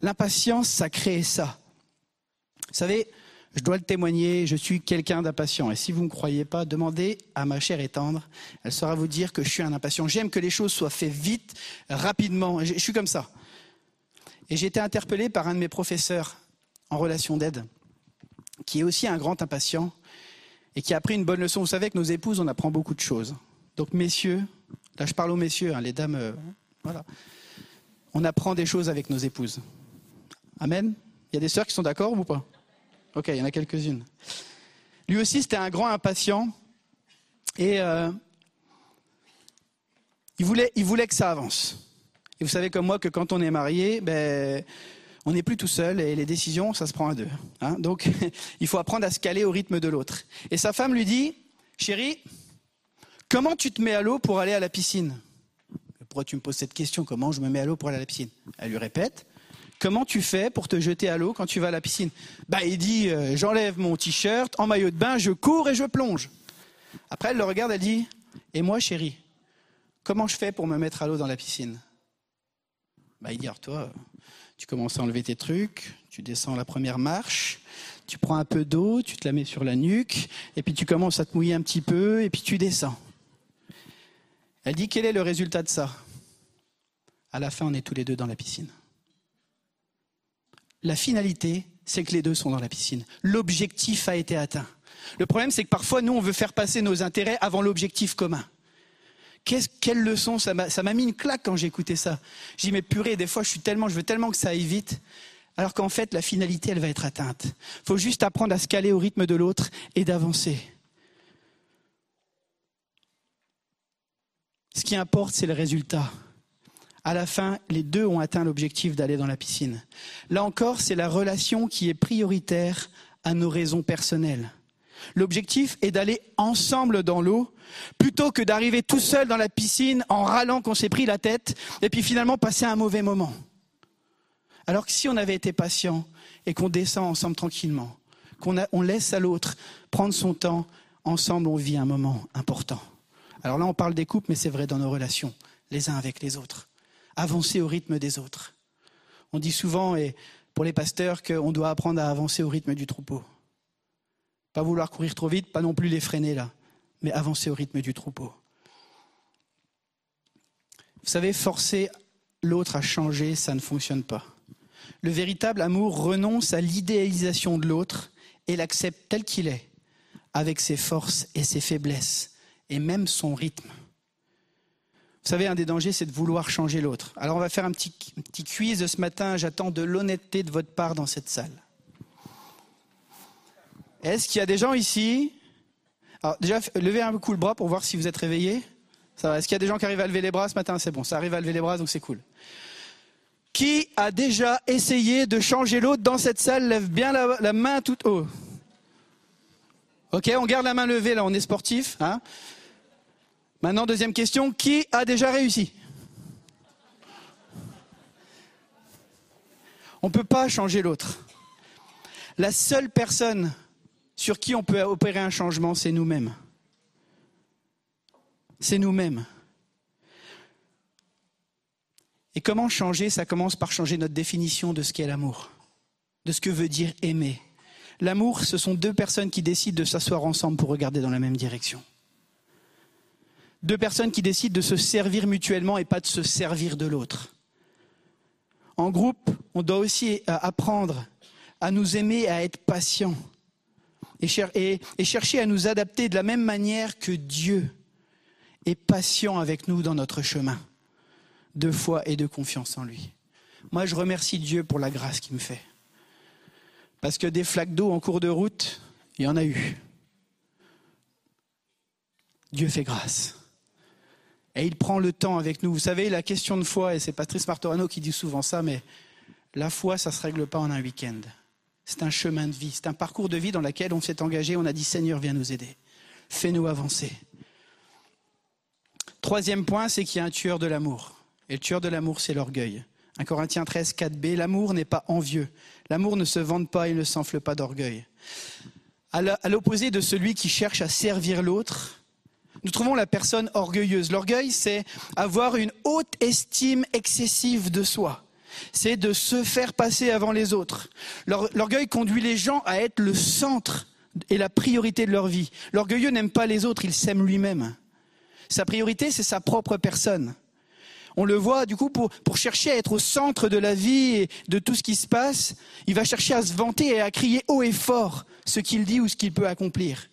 L'impatience, ça crée ça. Vous savez, je dois le témoigner, je suis quelqu'un d'impatient. Et si vous ne me croyez pas, demandez à ma chère et tendre. Elle saura vous dire que je suis un impatient. J'aime que les choses soient faites vite, rapidement. Je je suis comme ça. Et j'ai été interpellé par un de mes professeurs en relation d'aide, qui est aussi un grand impatient et qui a appris une bonne leçon. Vous savez, avec nos épouses, on apprend beaucoup de choses. Donc, messieurs, là je parle aux messieurs, hein, les dames, euh, voilà. On apprend des choses avec nos épouses. Amen Il y a des sœurs qui sont d'accord ou pas? Ok, il y en a quelques-unes. Lui aussi, c'était un grand impatient. Et euh, il, voulait, il voulait que ça avance. Et vous savez comme moi que quand on est marié, ben, on n'est plus tout seul et les décisions, ça se prend à deux. hein. Donc, il faut apprendre à se caler au rythme de l'autre. Et sa femme lui dit, chérie, comment tu te mets à l'eau pour aller à la piscine? Pourquoi tu me poses cette question? Comment je me mets à l'eau pour aller à la piscine? Elle lui répète, comment tu fais pour te jeter à l'eau quand tu vas à la piscine? Bah, il dit, euh, j'enlève mon t-shirt, en maillot de bain, je cours et je plonge. Après, elle le regarde, elle dit, et moi, chérie, comment je fais pour me mettre à l'eau dans la piscine? Bah, il dit, alors toi, tu commences à enlever tes trucs, tu descends la première marche, tu prends un peu d'eau, tu te la mets sur la nuque, et puis tu commences à te mouiller un petit peu, et puis tu descends. Elle dit, quel est le résultat de ça? À la fin, on est tous les deux dans la piscine. La finalité, c'est que les deux sont dans la piscine. L'objectif a été atteint. Le problème, c'est que parfois, nous, on veut faire passer nos intérêts avant l'objectif commun. Quelle leçon? Ça m'a, mis une claque quand j'écoutais ça. J'ai dit mais purée, des fois je suis tellement, je veux tellement que ça aille vite, alors qu'en fait la finalité elle va être atteinte. Il faut juste apprendre à se caler au rythme de l'autre et d'avancer. Ce qui importe, c'est le résultat. À la fin, les deux ont atteint l'objectif d'aller dans la piscine. Là encore, c'est la relation qui est prioritaire à nos raisons personnelles. L'objectif est d'aller ensemble dans l'eau plutôt que d'arriver tout seul dans la piscine en râlant qu'on s'est pris la tête et puis finalement passer un mauvais moment. Alors que si on avait été patient et qu'on descend ensemble tranquillement, qu'on on laisse à l'autre prendre son temps, ensemble on vit un moment important. Alors là on parle des couples, mais c'est vrai dans nos relations, les uns avec les autres. Avancer au rythme des autres. On dit souvent, et pour les pasteurs, qu'on doit apprendre à avancer au rythme du troupeau. Pas vouloir courir trop vite, pas non plus les freiner là, mais avancer au rythme du troupeau. Vous savez, forcer l'autre à changer, ça ne fonctionne pas. Le véritable amour renonce à l'idéalisation de l'autre et l'accepte tel qu'il est, avec ses forces et ses faiblesses, et même son rythme. Vous savez, un des dangers, c'est de vouloir changer l'autre. Alors on va faire un petit, quiz ce matin. J'attends de l'honnêteté de votre part dans cette salle. Est-ce qu'il y a des gens ici? Alors déjà, levez un coup le bras pour voir si vous êtes réveillés. Est-ce qu'il y a des gens qui arrivent à lever les bras ce matin? C'est bon, ça arrive à lever les bras, donc c'est cool. Qui a déjà essayé de changer l'autre dans cette salle? Lève bien la, la main tout haut. Ok, on garde la main levée là, on est sportif. Hein Maintenant, deuxième question, qui a déjà réussi? On ne peut pas changer l'autre. La seule personne sur qui on peut opérer un changement, c'est nous-mêmes. C'est nous-mêmes. Et comment changer? Ça commence par changer notre définition de ce qu'est l'amour, de ce que veut dire aimer. L'amour, ce sont deux personnes qui décident de s'asseoir ensemble pour regarder dans la même direction. Deux personnes qui décident de se servir mutuellement et pas de se servir de l'autre. En groupe, on doit aussi euh, apprendre à nous aimer, à être patient et, cher et, et chercher à nous adapter de la même manière que Dieu est patient avec nous dans notre chemin de foi et de confiance en lui. Moi, je remercie Dieu pour la grâce qu'il me fait. Parce que des flaques d'eau en cours de route, il y en a eu. Dieu fait grâce. Et il prend le temps avec nous. Vous savez, la question de foi, et c'est Patrice Martorano qui dit souvent ça, mais la foi, ça ne se règle pas en un week-end. C'est un chemin de vie, c'est un parcours de vie dans lequel on s'est engagé, on a dit Seigneur, viens nous aider. Fais-nous avancer. Troisième point, c'est qu'il y a un tueur de l'amour. Et le tueur de l'amour, c'est l'orgueil. 1 Corinthiens 13, 4b, l'amour n'est pas envieux. L'amour ne se vante pas et ne s'enfle pas d'orgueil. À l'opposé de celui qui cherche à servir l'autre, nous trouvons la personne orgueilleuse. L'orgueil, c'est avoir une haute estime excessive de soi. C'est de se faire passer avant les autres. L'orgueil conduit les gens à être le centre et la priorité de leur vie. L'orgueilleux n'aime pas les autres, il s'aime lui-même. Sa priorité, c'est sa propre personne. On le voit, du coup, pour, chercher à être au centre de la vie et de tout ce qui se passe, il va chercher à se vanter et à crier haut et fort ce qu'il dit ou ce qu'il peut accomplir.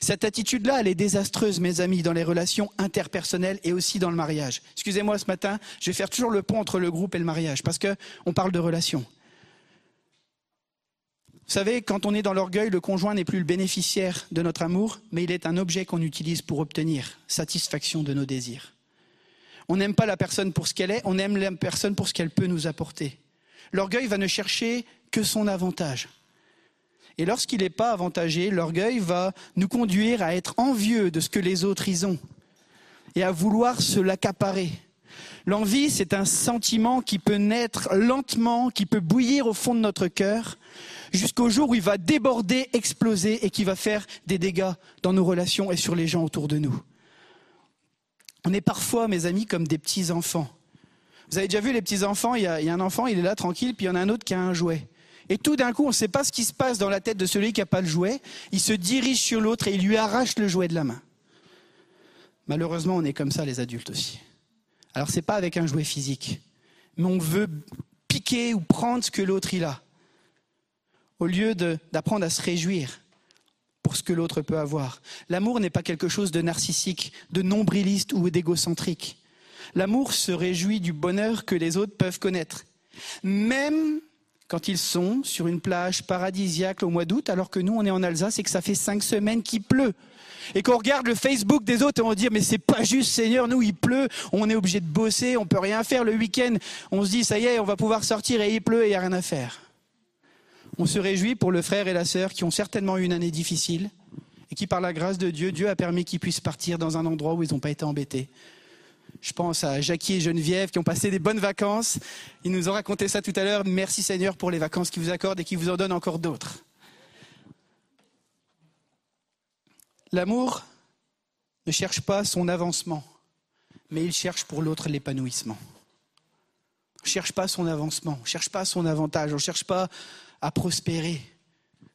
Cette attitude-là, elle est désastreuse, mes amis, dans les relations interpersonnelles et aussi dans le mariage. Excusez-moi ce matin, je vais faire toujours le pont entre le groupe et le mariage, parce qu'on parle de relations. Vous savez, quand on est dans l'orgueil, le conjoint n'est plus le bénéficiaire de notre amour, mais il est un objet qu'on utilise pour obtenir satisfaction de nos désirs. On n'aime pas la personne pour ce qu'elle est, on aime la personne pour ce qu'elle peut nous apporter. L'orgueil va ne chercher que son avantage. Et lorsqu'il n'est pas avantagé, l'orgueil va nous conduire à être envieux de ce que les autres y ont et à vouloir se l'accaparer. L'envie, c'est un sentiment qui peut naître lentement, qui peut bouillir au fond de notre cœur, jusqu'au jour où il va déborder, exploser et qui va faire des dégâts dans nos relations et sur les gens autour de nous. On est parfois, mes amis, comme des petits enfants. Vous avez déjà vu les petits enfants, il y, a, il y a un enfant, il est là tranquille, puis il y en a un autre qui a un jouet. Et tout d'un coup, on ne sait pas ce qui se passe dans la tête de celui qui n'a pas le jouet. Il se dirige sur l'autre et il lui arrache le jouet de la main. Malheureusement, on est comme ça, les adultes aussi. Alors, ce n'est pas avec un jouet physique, mais on veut piquer ou prendre ce que l'autre il a, au lieu d'apprendre à se réjouir pour ce que l'autre peut avoir. L'amour n'est pas quelque chose de narcissique, de nombriliste ou d'égocentrique. L'amour se réjouit du bonheur que les autres peuvent connaître, même quand ils sont sur une plage paradisiaque au mois d'août, alors que nous, on est en Alsace et que ça fait cinq semaines qu'il pleut. Et qu'on regarde le Facebook des autres et on dire, mais c'est pas juste, Seigneur, nous, il pleut, on est obligé de bosser, on peut rien faire. Le week-end, on se dit, ça y est, on va pouvoir sortir et il pleut et il n'y a rien à faire. On se réjouit pour le frère et la sœur qui ont certainement eu une année difficile et qui, par la grâce de Dieu, Dieu a permis qu'ils puissent partir dans un endroit où ils n'ont pas été embêtés. Je pense à Jackie et Geneviève qui ont passé des bonnes vacances. Ils nous ont raconté ça tout à l'heure. Merci Seigneur pour les vacances qu'il vous accorde et qu'il vous en donne encore d'autres. L'amour ne cherche pas son avancement, mais il cherche pour l'autre l'épanouissement. On ne cherche pas son avancement, on ne cherche pas son avantage, on ne cherche pas à prospérer,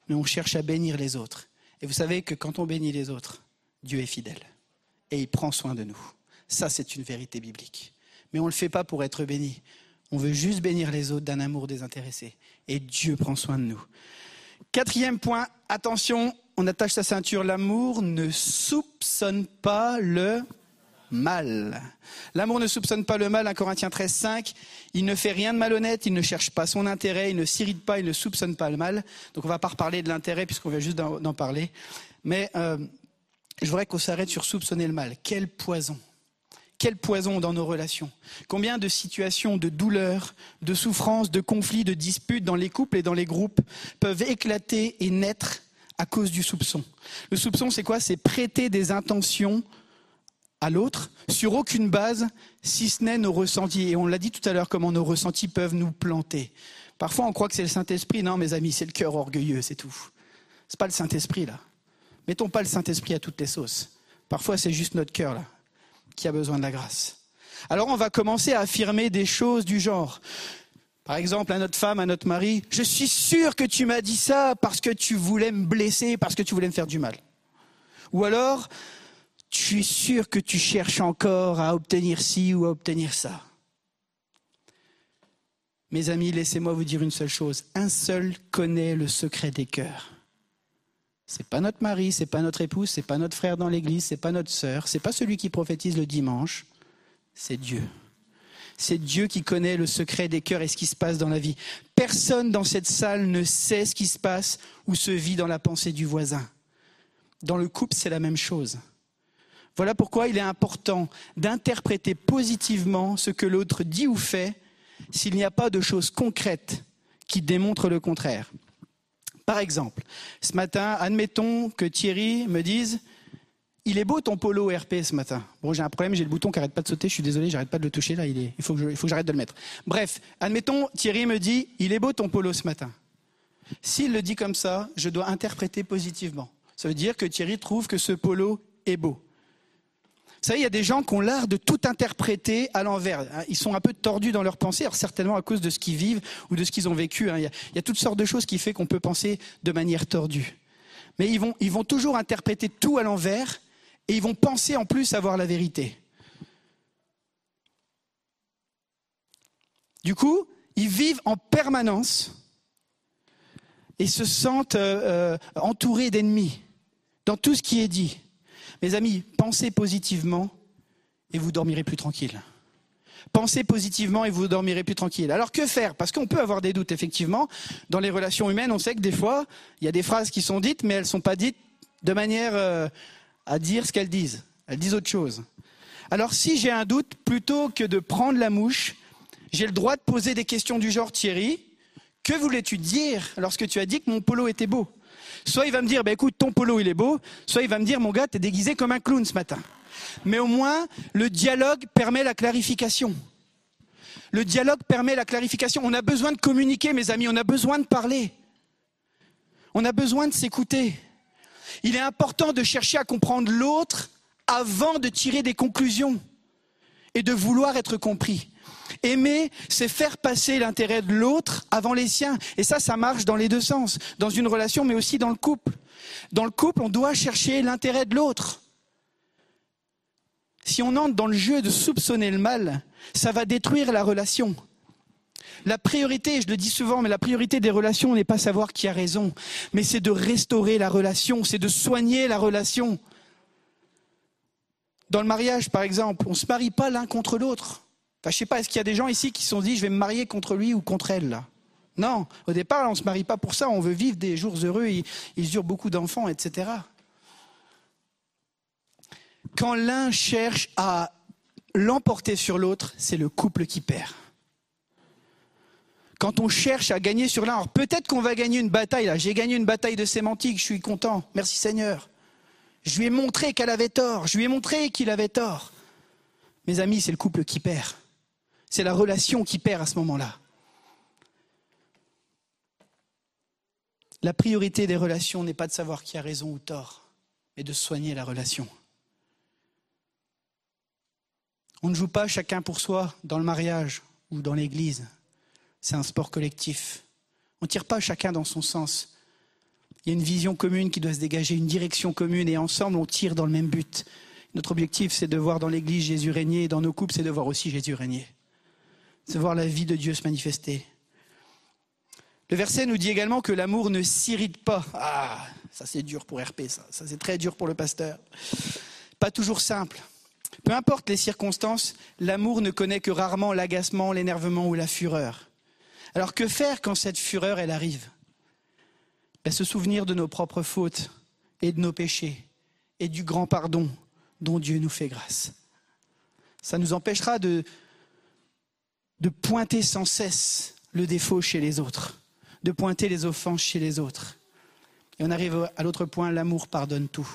mais on cherche à bénir les autres. Et vous savez que quand on bénit les autres, Dieu est fidèle et il prend soin de nous. Ça, c'est une vérité biblique. Mais on ne le fait pas pour être béni. On veut juste bénir les autres d'un amour désintéressé. Et Dieu prend soin de nous. Quatrième point, attention, on attache sa ceinture. L'amour ne soupçonne pas le mal. L'amour ne soupçonne pas le mal, 1 Corinthiens 13, 5. Il ne fait rien de malhonnête, il ne cherche pas son intérêt, il ne s'irrite pas, il ne soupçonne pas le mal. Donc on ne va pas reparler de l'intérêt puisqu'on vient juste d'en parler. Mais euh, je voudrais qu'on s'arrête sur soupçonner le mal. Quel poison quel poison dans nos relations Combien de situations de douleur, de souffrance, de conflits, de disputes dans les couples et dans les groupes peuvent éclater et naître à cause du soupçon Le soupçon, c'est quoi? C'est prêter des intentions à l'autre sur aucune base, si ce n'est nos ressentis. Et on l'a dit tout à l'heure, comment nos ressentis peuvent nous planter. Parfois, on croit que c'est le Saint-Esprit. Non, mes amis, c'est le cœur orgueilleux, c'est tout. C'est pas le Saint-Esprit, là. Mettons pas le Saint-Esprit à toutes les sauces. Parfois, c'est juste notre cœur, là qui a besoin de la grâce. Alors on va commencer à affirmer des choses du genre. Par exemple, à notre femme, à notre mari, je suis sûr que tu m'as dit ça parce que tu voulais me blesser, parce que tu voulais me faire du mal. Ou alors, je suis sûr que tu cherches encore à obtenir ci ou à obtenir ça. Mes amis, laissez-moi vous dire une seule chose. Un seul connaît le secret des cœurs. C'est pas notre mari, c'est pas notre épouse, c'est pas notre frère dans l'église, c'est pas notre sœur, c'est pas celui qui prophétise le dimanche, c'est Dieu. C'est Dieu qui connaît le secret des cœurs et ce qui se passe dans la vie. Personne dans cette salle ne sait ce qui se passe ou se vit dans la pensée du voisin. Dans le couple, c'est la même chose. Voilà pourquoi il est important d'interpréter positivement ce que l'autre dit ou fait s'il n'y a pas de choses concrètes qui démontrent le contraire. Par exemple, ce matin, admettons que Thierry me dise il est beau ton polo RP ce matin. Bon, j'ai un problème, j'ai le bouton qui n'arrête pas de sauter, je suis désolé, j'arrête pas de le toucher là, il, est, il faut que j'arrête de le mettre. Bref, admettons, Thierry me dit il est beau ton polo ce matin. S'il le dit comme ça, je dois interpréter positivement. Ça veut dire que Thierry trouve que ce polo est beau. Vous savez, il y a des gens qui ont l'art de tout interpréter à l'envers. Hein. Ils sont un peu tordus dans leur pensée, certainement à cause de ce qu'ils vivent ou de ce qu'ils ont vécu. Hein. Il y, a, toutes sortes de choses qui font qu'on peut penser de manière tordue. Mais ils vont, toujours interpréter tout à l'envers et ils vont penser en plus avoir la vérité. Du coup, ils vivent en permanence et se sentent euh, euh, entourés d'ennemis dans tout ce qui est dit. Mes amis, pensez positivement et vous dormirez plus tranquille. Pensez positivement et vous dormirez plus tranquille. Alors que faire? Parce qu'on peut avoir des doutes, effectivement. Dans les relations humaines, on sait que des fois, il y a des phrases qui sont dites, mais elles ne sont pas dites de manière euh, à dire ce qu'elles disent. Elles disent autre chose. Alors si j'ai un doute, plutôt que de prendre la mouche, j'ai le droit de poser des questions du genre Thierry, que voulais-tu dire lorsque tu as dit que mon polo était beau? Soit il va me dire, bah, écoute, ton polo, il est beau. Soit il va me dire, mon gars, t'es déguisé comme un clown ce matin. Mais au moins, le dialogue permet la clarification. Le dialogue permet la clarification. On a besoin de communiquer, mes amis. On a besoin de parler. On a besoin de s'écouter. Il est important de chercher à comprendre l'autre avant de tirer des conclusions et de vouloir être compris. Aimer, c'est faire passer l'intérêt de l'autre avant les siens. Et ça, ça marche dans les deux sens, dans une relation, mais aussi dans le couple. Dans le couple, on doit chercher l'intérêt de l'autre. Si on entre dans le jeu de soupçonner le mal, ça va détruire la relation. La priorité, je le dis souvent, mais la priorité des relations n'est pas savoir qui a raison, mais c'est de restaurer la relation, c'est de soigner la relation. Dans le mariage, par exemple, on ne se marie pas l'un contre l'autre. Enfin, je sais pas, est-ce qu'il y a des gens ici qui se sont dit, je vais me marier contre lui ou contre elle, là? Non, au départ, on ne se marie pas pour ça, on veut vivre des jours heureux, ils, eurent beaucoup d'enfants, etc. Quand l'un cherche à l'emporter sur l'autre, c'est le couple qui perd. Quand on cherche à gagner sur l'un, alors peut-être qu'on va gagner une bataille, là, j'ai gagné une bataille de sémantique, je suis content, merci Seigneur. Je lui ai montré qu'elle avait tort, je lui ai montré qu'il avait tort. Mes amis, c'est le couple qui perd. C'est la relation qui perd à ce moment-là. La priorité des relations n'est pas de savoir qui a raison ou tort, mais de soigner la relation. On ne joue pas chacun pour soi dans le mariage ou dans l'église. C'est un sport collectif. On ne tire pas chacun dans son sens. Il y a une vision commune qui doit se dégager, une direction commune, et ensemble, on tire dans le même but. Notre objectif, c'est de voir dans l'Église Jésus régner, et dans nos couples, c'est de voir aussi Jésus régner. De voir la vie de Dieu se manifester. Le verset nous dit également que l'amour ne s'irrite pas. Ah, ça c'est dur pour RP, ça. Ça c'est très dur pour le pasteur. Pas toujours simple. Peu importe les circonstances, l'amour ne connaît que rarement l'agacement, l'énervement ou la fureur. Alors que faire quand cette fureur, elle arrive? Ben, Se souvenir de nos propres fautes et de nos péchés et du grand pardon dont Dieu nous fait grâce. Ça nous empêchera de, de pointer sans cesse le défaut chez les autres, de pointer les offenses chez les autres. Et on arrive à l'autre point, l'amour pardonne tout.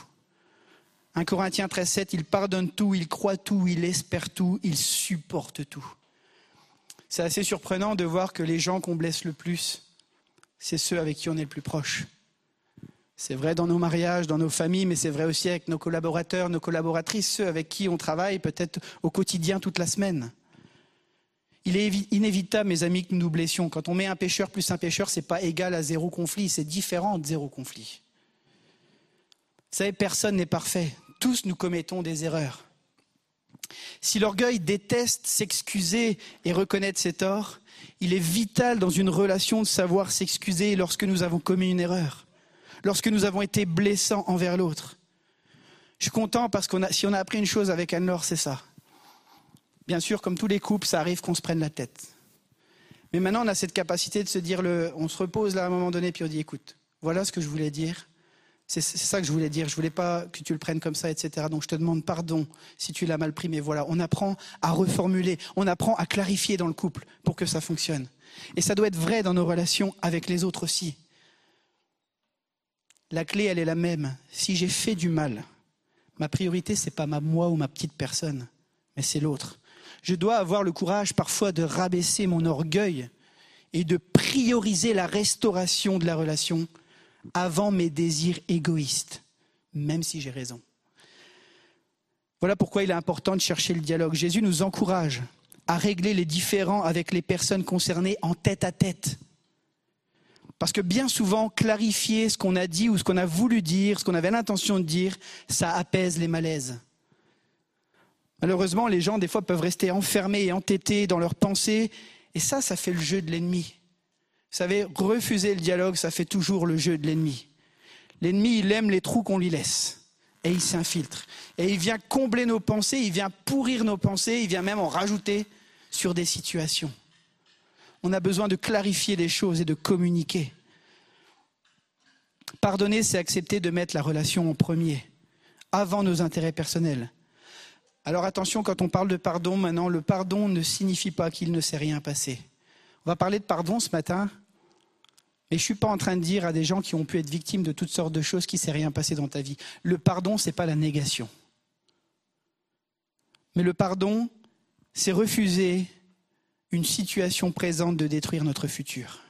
1 Corinthiens 13, 7, il pardonne tout, il croit tout, il espère tout, il supporte tout. C'est assez surprenant de voir que les gens qu'on blesse le plus, c'est ceux avec qui on est le plus proche. C'est vrai dans nos mariages, dans nos familles, mais c'est vrai aussi avec nos collaborateurs, nos collaboratrices, ceux avec qui on travaille peut-être au quotidien toute la semaine. Il est inévitable, mes amis, que nous nous blessions. Quand on met un pêcheur plus un pêcheur, ce n'est pas égal à zéro conflit, c'est différent de zéro conflit. Vous savez, personne n'est parfait. Tous nous commettons des erreurs. Si l'orgueil déteste s'excuser et reconnaître ses torts, il est vital dans une relation de savoir s'excuser lorsque nous avons commis une erreur, lorsque nous avons été blessants envers l'autre. Je suis content parce que si on a appris une chose avec Anne-Laure, c'est ça. Bien sûr, comme tous les couples, ça arrive qu'on se prenne la tête. Mais maintenant, on a cette capacité de se dire, on se repose là à un moment donné, puis on dit, écoute, voilà ce que je voulais dire. C'est ça que je voulais dire. Je voulais pas que tu le prennes comme ça, etc. Donc je te demande pardon si tu l'as mal pris. Mais voilà, on apprend à reformuler, on apprend à clarifier dans le couple pour que ça fonctionne. Et ça doit être vrai dans nos relations avec les autres aussi. La clé, elle est la même. Si j'ai fait du mal, ma priorité, c'est pas ma moi ou ma petite personne, mais c'est l'autre. Je dois avoir le courage parfois de rabaisser mon orgueil et de prioriser la restauration de la relation avant mes désirs égoïstes, même si j'ai raison. Voilà pourquoi il est important de chercher le dialogue. Jésus nous encourage à régler les différends avec les personnes concernées en tête à tête. Parce que bien souvent, clarifier ce qu'on a dit ou ce qu'on a voulu dire, ce qu'on avait l'intention de dire, ça apaise les malaises. Malheureusement, les gens, des fois, peuvent rester enfermés et entêtés dans leurs pensées, et ça, ça fait le jeu de l'ennemi. Vous savez, refuser le dialogue, ça fait toujours le jeu de l'ennemi. L'ennemi, il aime les trous qu'on lui laisse. Et il s'infiltre. Et il vient combler nos pensées, il vient pourrir nos pensées, il vient même en rajouter sur des situations. On a besoin de clarifier des choses et de communiquer. Pardonner, c'est accepter de mettre la relation en premier, avant nos intérêts personnels. Alors attention, quand on parle de pardon, maintenant, le pardon ne signifie pas qu'il ne s'est rien passé. On va parler de pardon ce matin, et je ne suis pas en train de dire à des gens qui ont pu être victimes de toutes sortes de choses qu'il ne s'est rien passé dans ta vie. Le pardon, ce n'est pas la négation. Mais le pardon, c'est refuser une situation présente de détruire notre futur.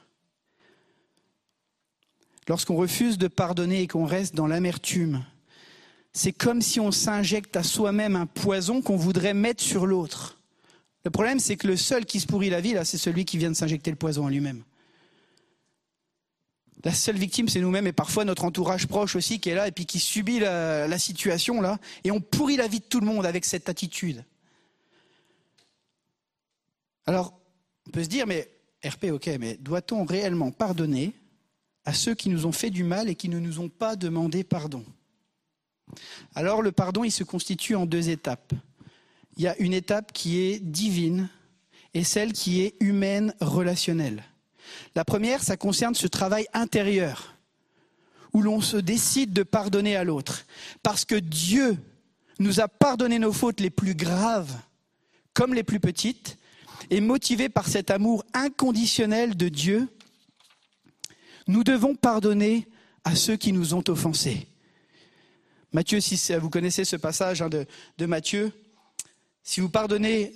Lorsqu'on refuse de pardonner et qu'on reste dans l'amertume, c'est comme si on s'injecte à soi-même un poison qu'on voudrait mettre sur l'autre. Le problème, c'est que le seul qui se pourrit la vie, là, c'est celui qui vient de s'injecter le poison en lui-même. La seule victime, c'est nous-mêmes et parfois notre entourage proche aussi qui est là et puis qui subit la, situation là. Et on pourrit la vie de tout le monde avec cette attitude. Alors, on peut se dire, mais RP, ok, mais doit-on réellement pardonner à ceux qui nous ont fait du mal et qui ne nous ont pas demandé pardon? Alors, le pardon, il se constitue en deux étapes. Il y a une étape qui est divine et celle qui est humaine, relationnelle. La première, ça concerne ce travail intérieur, où l'on se décide de pardonner à l'autre. Parce que Dieu nous a pardonné nos fautes les plus graves, comme les plus petites, et motivé par cet amour inconditionnel de Dieu, nous devons pardonner à ceux qui nous ont offensés. Matthieu 6, vous connaissez ce passage hein, de, de Matthieu. Si vous pardonnez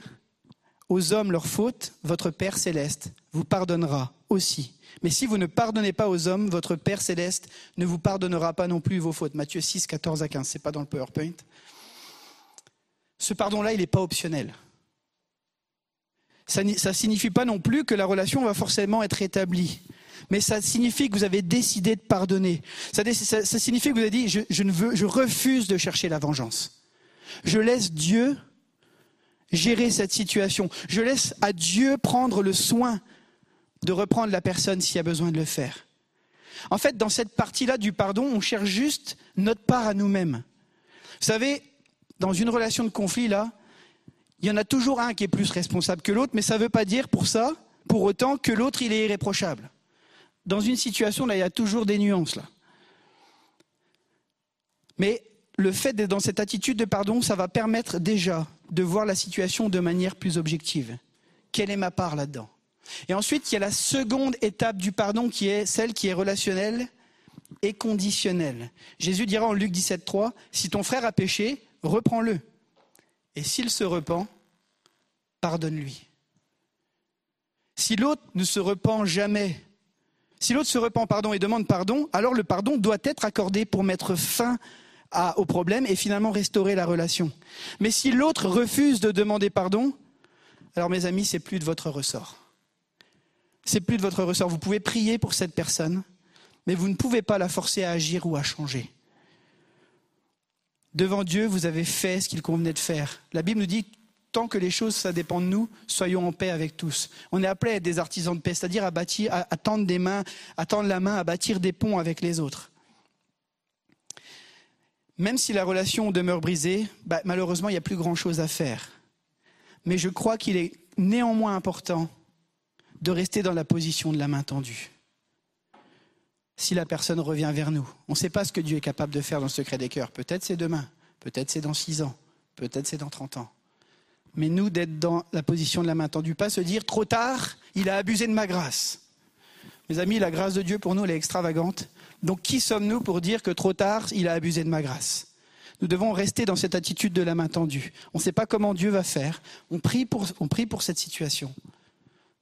aux hommes leurs fautes, votre Père céleste vous pardonnera aussi. Mais si vous ne pardonnez pas aux hommes, votre Père céleste ne vous pardonnera pas non plus vos fautes. Matthieu 6, 14 à 15, c'est pas dans le PowerPoint. Ce pardon-là, il n'est pas optionnel. Ça ne signifie pas non plus que la relation va forcément être établie. Mais ça signifie que vous avez décidé de pardonner. Ça, signifie que vous avez dit, je, je, ne veux, je refuse de chercher la vengeance. Je laisse Dieu gérer cette situation. Je laisse à Dieu prendre le soin de reprendre la personne s'il y a besoin de le faire. En fait, dans cette partie-là du pardon, on cherche juste notre part à nous-mêmes. Vous savez, dans une relation de conflit, là, il y en a toujours un qui est plus responsable que l'autre, mais ça ne veut pas dire pour ça, pour autant, que l'autre, il est irréprochable. Dans une situation, là, il y a toujours des nuances, là. Mais le fait d'être dans cette attitude de pardon, ça va permettre déjà de voir la situation de manière plus objective. Quelle est ma part là-dedans? Et ensuite, il y a la seconde étape du pardon qui est celle qui est relationnelle et conditionnelle. Jésus dira en Luc 17,3 Si ton frère a péché, reprends-le. Et s'il se repent, pardonne-lui. Si l'autre ne se repent jamais, si l'autre se repent pardon et demande pardon, alors le pardon doit être accordé pour mettre fin au problème et finalement restaurer la relation. Mais si l'autre refuse de demander pardon, alors mes amis, c'est plus de votre ressort. C'est plus de votre ressort. Vous pouvez prier pour cette personne, mais vous ne pouvez pas la forcer à agir ou à changer. Devant Dieu, vous avez fait ce qu'il convenait de faire. La Bible nous dit, tant que les choses, ça dépend de nous, soyons en paix avec tous. On est appelé à être des artisans de paix, c'est-à-dire à tendre des mains, à tendre la main, à bâtir des ponts avec les autres. Même si la relation demeure brisée, bah, malheureusement, il n'y a plus grand-chose à faire. Mais je crois qu'il est néanmoins important de rester dans la position de la main tendue. Si la personne revient vers nous, on ne sait pas ce que Dieu est capable de faire dans le secret des cœurs. Peut-être c'est demain, peut-être c'est dans six ans, peut-être c'est dans trente ans. Mais nous, d'être dans la position de la main tendue, pas se dire trop tard, il a abusé de ma grâce. Mes amis, la grâce de Dieu pour nous, elle est extravagante. Donc qui sommes-nous pour dire que trop tard, il a abusé de ma grâce? Nous devons rester dans cette attitude de la main tendue. On ne sait pas comment Dieu va faire. On prie, pour, on prie pour cette situation.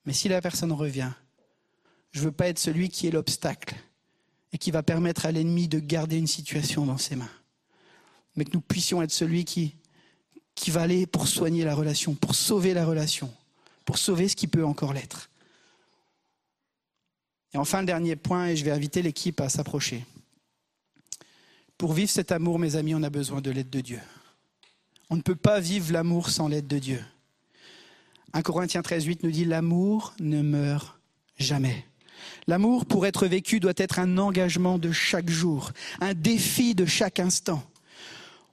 Mais si la personne revient, je ne veux pas être celui qui est l'obstacle et qui va permettre à l'ennemi de garder une situation dans ses mains. Mais que nous puissions être celui qui, qui va aller pour soigner la relation, pour sauver la relation, pour sauver ce qui peut encore l'être. Et enfin, le dernier point, et je vais inviter l'équipe à s'approcher. Pour vivre cet amour, mes amis, on a besoin de l'aide de Dieu. On ne peut pas vivre l'amour sans l'aide de Dieu. 1 Corinthiens 13, 8 nous dit L'amour ne meurt jamais. L'amour, pour être vécu, doit être un engagement de chaque jour, un défi de chaque instant.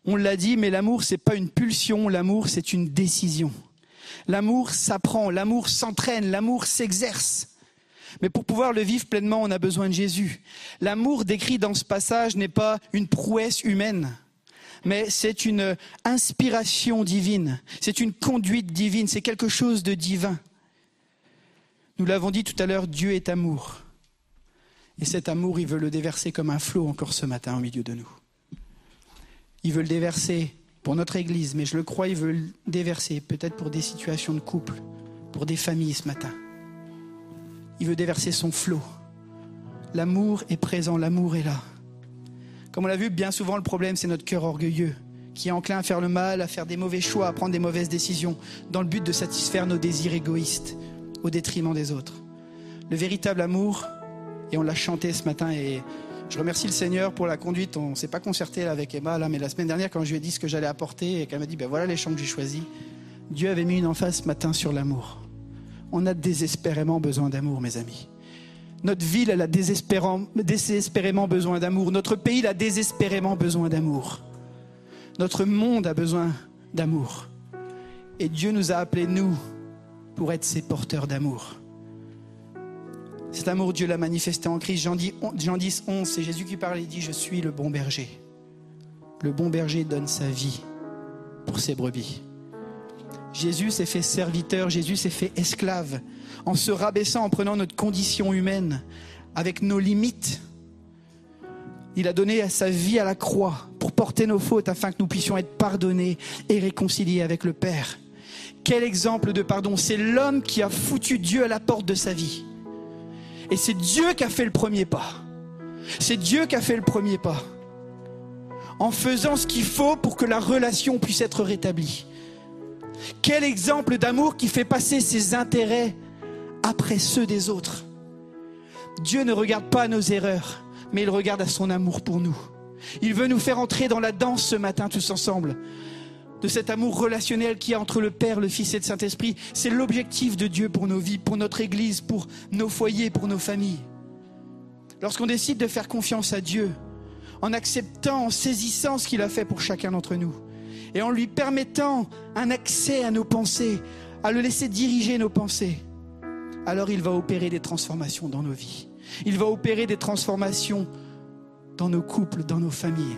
On l'a dit, mais l'amour, c'est pas une pulsion, l'amour, c'est une décision. L'amour s'apprend, l'amour s'entraîne, l'amour s'exerce. Mais pour pouvoir le vivre pleinement, on a besoin de Jésus. L'amour décrit dans ce passage n'est pas une prouesse humaine, mais c'est une inspiration divine, c'est une conduite divine, c'est quelque chose de divin. Nous l'avons dit tout à l'heure, Dieu est amour. Et cet amour, il veut le déverser comme un flot encore ce matin au milieu de nous. Il veut le déverser pour notre Église, mais je le crois, il veut le déverser peut-être pour des situations de couple, pour des familles ce matin. Il veut déverser son flot. L'amour est présent, l'amour est là. Comme on l'a vu, bien souvent, le problème, c'est notre cœur orgueilleux, qui est enclin à faire le mal, à faire des mauvais choix, à prendre des mauvaises décisions, dans le but de satisfaire nos désirs égoïstes, au détriment des autres. Le véritable amour, et on l'a chanté ce matin, et je remercie le Seigneur pour la conduite. On ne s'est pas concerté avec Emma, là, mais la semaine dernière, quand je lui ai dit ce que j'allais apporter, et qu'elle m'a dit, ben voilà les chants que j'ai choisis, Dieu avait mis une emphase ce matin sur l'amour on a désespérément besoin d'amour, mes amis. Notre ville, elle a désespérément besoin d'amour. Notre pays, a désespérément besoin d'amour. Notre monde a besoin d'amour. Et Dieu nous a appelés, nous, pour être ses porteurs d'amour. Cet amour, Dieu l'a manifesté en Christ. Jean 10, Jean 10, 11, c'est Jésus qui parle et dit, je suis le bon berger. Le bon berger donne sa vie pour ses brebis. Jésus s'est fait serviteur, Jésus s'est fait esclave, en se rabaissant, en prenant notre condition humaine, avec nos limites. Il a donné sa vie à la croix pour porter nos fautes afin que nous puissions être pardonnés et réconciliés avec le Père. Quel exemple de pardon C'est l'homme qui a foutu Dieu à la porte de sa vie. Et c'est Dieu qui a fait le premier pas. C'est Dieu qui a fait le premier pas. En faisant ce qu'il faut pour que la relation puisse être rétablie. Quel exemple d'amour qui fait passer ses intérêts après ceux des autres. Dieu ne regarde pas nos erreurs, mais il regarde à son amour pour nous. Il veut nous faire entrer dans la danse ce matin tous ensemble de cet amour relationnel qui y a entre le Père, le Fils et le Saint-Esprit. C'est l'objectif de Dieu pour nos vies, pour notre Église, pour nos foyers, pour nos familles. Lorsqu'on décide de faire confiance à Dieu, en acceptant, en saisissant ce qu'il a fait pour chacun d'entre nous, et en lui permettant un accès à nos pensées, à le laisser diriger nos pensées, alors il va opérer des transformations dans nos vies. Il va opérer des transformations dans nos couples, dans nos familles.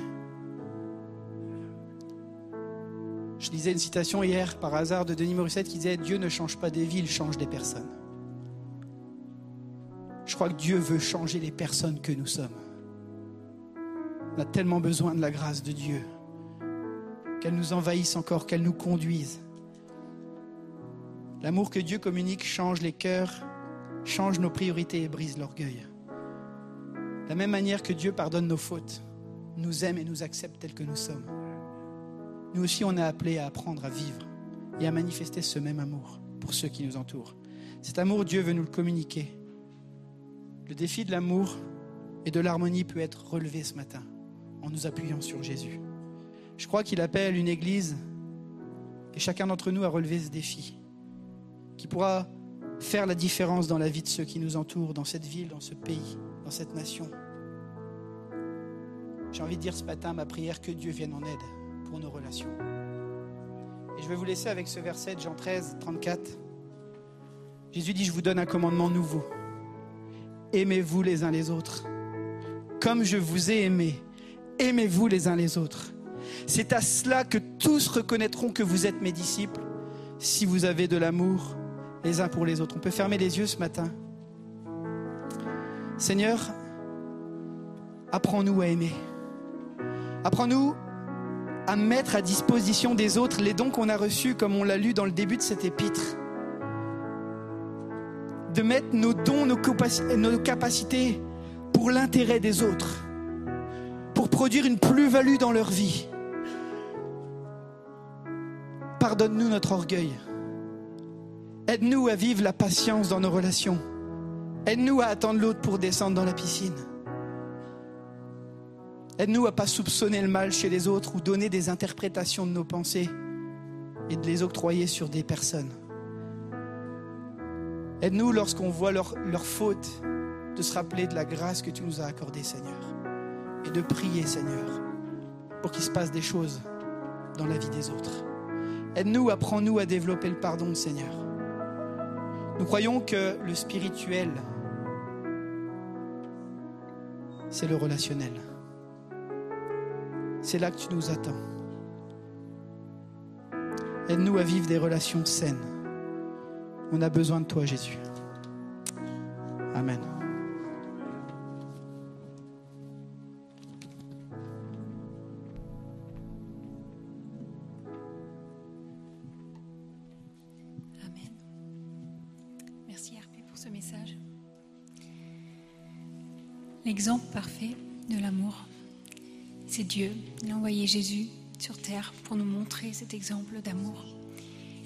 Je lisais une citation hier par hasard de Denis Morissette qui disait Dieu ne change pas des vies, il change des personnes. Je crois que Dieu veut changer les personnes que nous sommes. On a tellement besoin de la grâce de Dieu, qu'elle nous envahisse encore, qu'elle nous conduise. L'amour que Dieu communique change les cœurs, change nos priorités et brise l'orgueil. De la même manière que Dieu pardonne nos fautes, nous aime et nous accepte tels que nous sommes. Nous aussi, on est appelés à apprendre à vivre et à manifester ce même amour pour ceux qui nous entourent. Cet amour, Dieu veut nous le communiquer. Le défi de l'amour et de l'harmonie peut être relevé ce matin en nous appuyant sur Jésus. Je crois qu'il appelle une église et chacun d'entre nous à relever ce défi qui pourra faire la différence dans la vie de ceux qui nous entourent, dans cette ville, dans ce pays, dans cette nation. J'ai envie de dire ce matin ma prière que Dieu vienne en aide pour nos relations. Et je vais vous laisser avec ce verset de Jean 13, 34. Jésus dit, je vous donne un commandement nouveau. Aimez-vous les uns les autres. Comme je vous ai aimé, aimez-vous les uns les autres. C'est à cela que tous reconnaîtront que vous êtes mes disciples, si vous avez de l'amour les uns pour les autres. On peut fermer les yeux ce matin. Seigneur, apprends-nous à aimer. Apprends-nous à mettre à disposition des autres les dons qu'on a reçus, comme on l'a lu dans le début de cet épître. De mettre nos dons, nos, nos capacités pour l'intérêt des autres, pour produire une plus-value dans leur vie. Pardonne-nous notre orgueil. Aide-nous à vivre la patience dans nos relations. Aide-nous à attendre l'autre pour descendre dans la piscine. Aide-nous à pas soupçonner le mal chez les autres ou donner des interprétations de nos pensées et de les octroyer sur des personnes. Aide-nous lorsqu'on voit leurs leur fautes de se rappeler de la grâce que tu nous as accordée, Seigneur, et de prier, Seigneur, pour qu'il se passe des choses dans la vie des autres. Aide-nous, apprends-nous à développer le pardon, Seigneur. Nous croyons que le spirituel, c'est le relationnel. C'est là que tu nous attends. Aide-nous à vivre des relations saines. On a besoin de toi, Jésus. Amen. Amen. Merci RP pour ce message. L'exemple parfait c'est Dieu. Il a envoyé Jésus sur terre pour nous montrer cet exemple d'amour.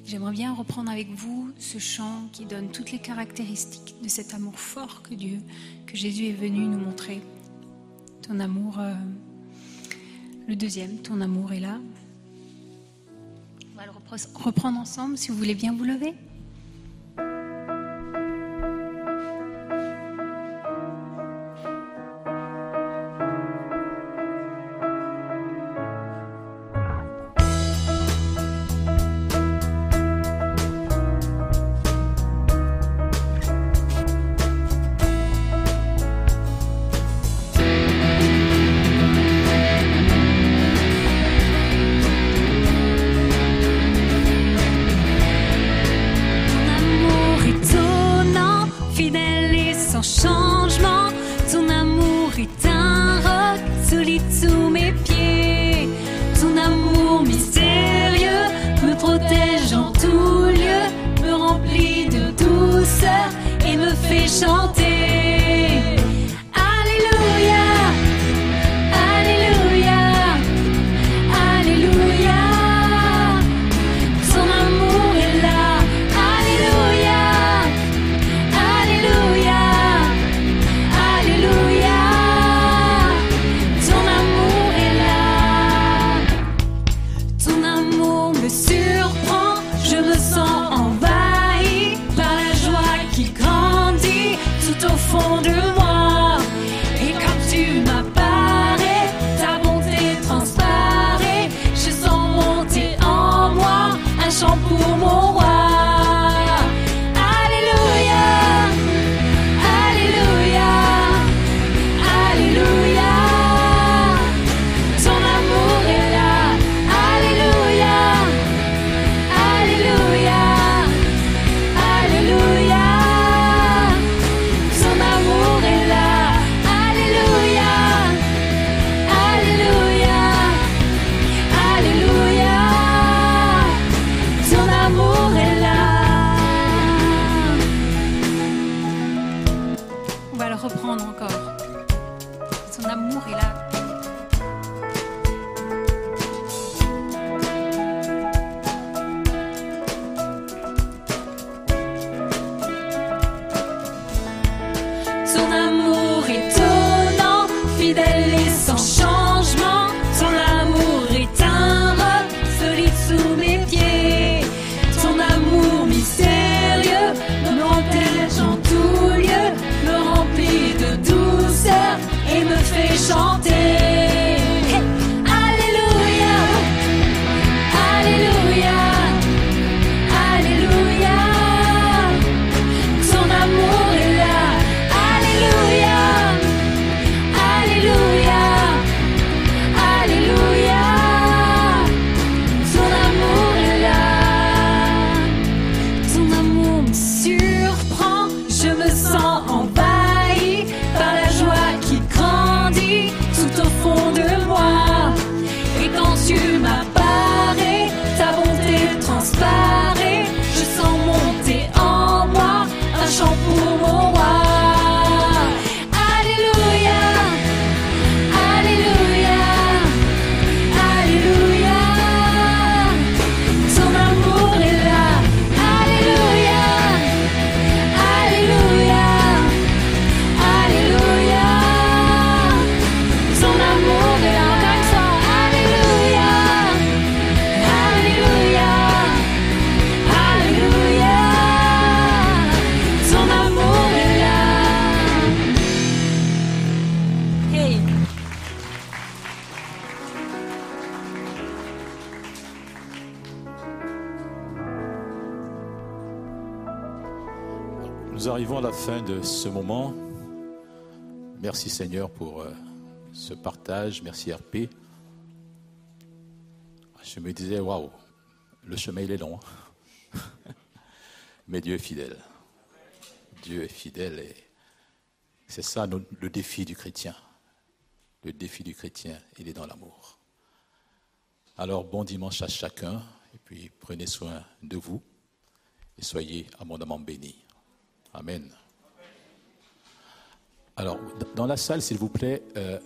J'aimerais bien reprendre avec vous ce chant qui donne toutes les caractéristiques de cet amour fort que Dieu, que Jésus est venu nous montrer. Ton amour, euh, le deuxième, ton amour est là. On va le repre- reprendre ensemble si vous voulez bien vous lever. merci RP. Ah, je me disais, waouh, le chemin il est long. Hein. Mais Dieu est fidèle. Dieu est fidèle et c'est ça le défi du chrétien. Le défi du chrétien, il est dans l'amour. Alors bon dimanche à chacun et puis prenez soin de vous et soyez abondamment bénis. Amen. Alors dans la salle, s'il vous plaît. Euh,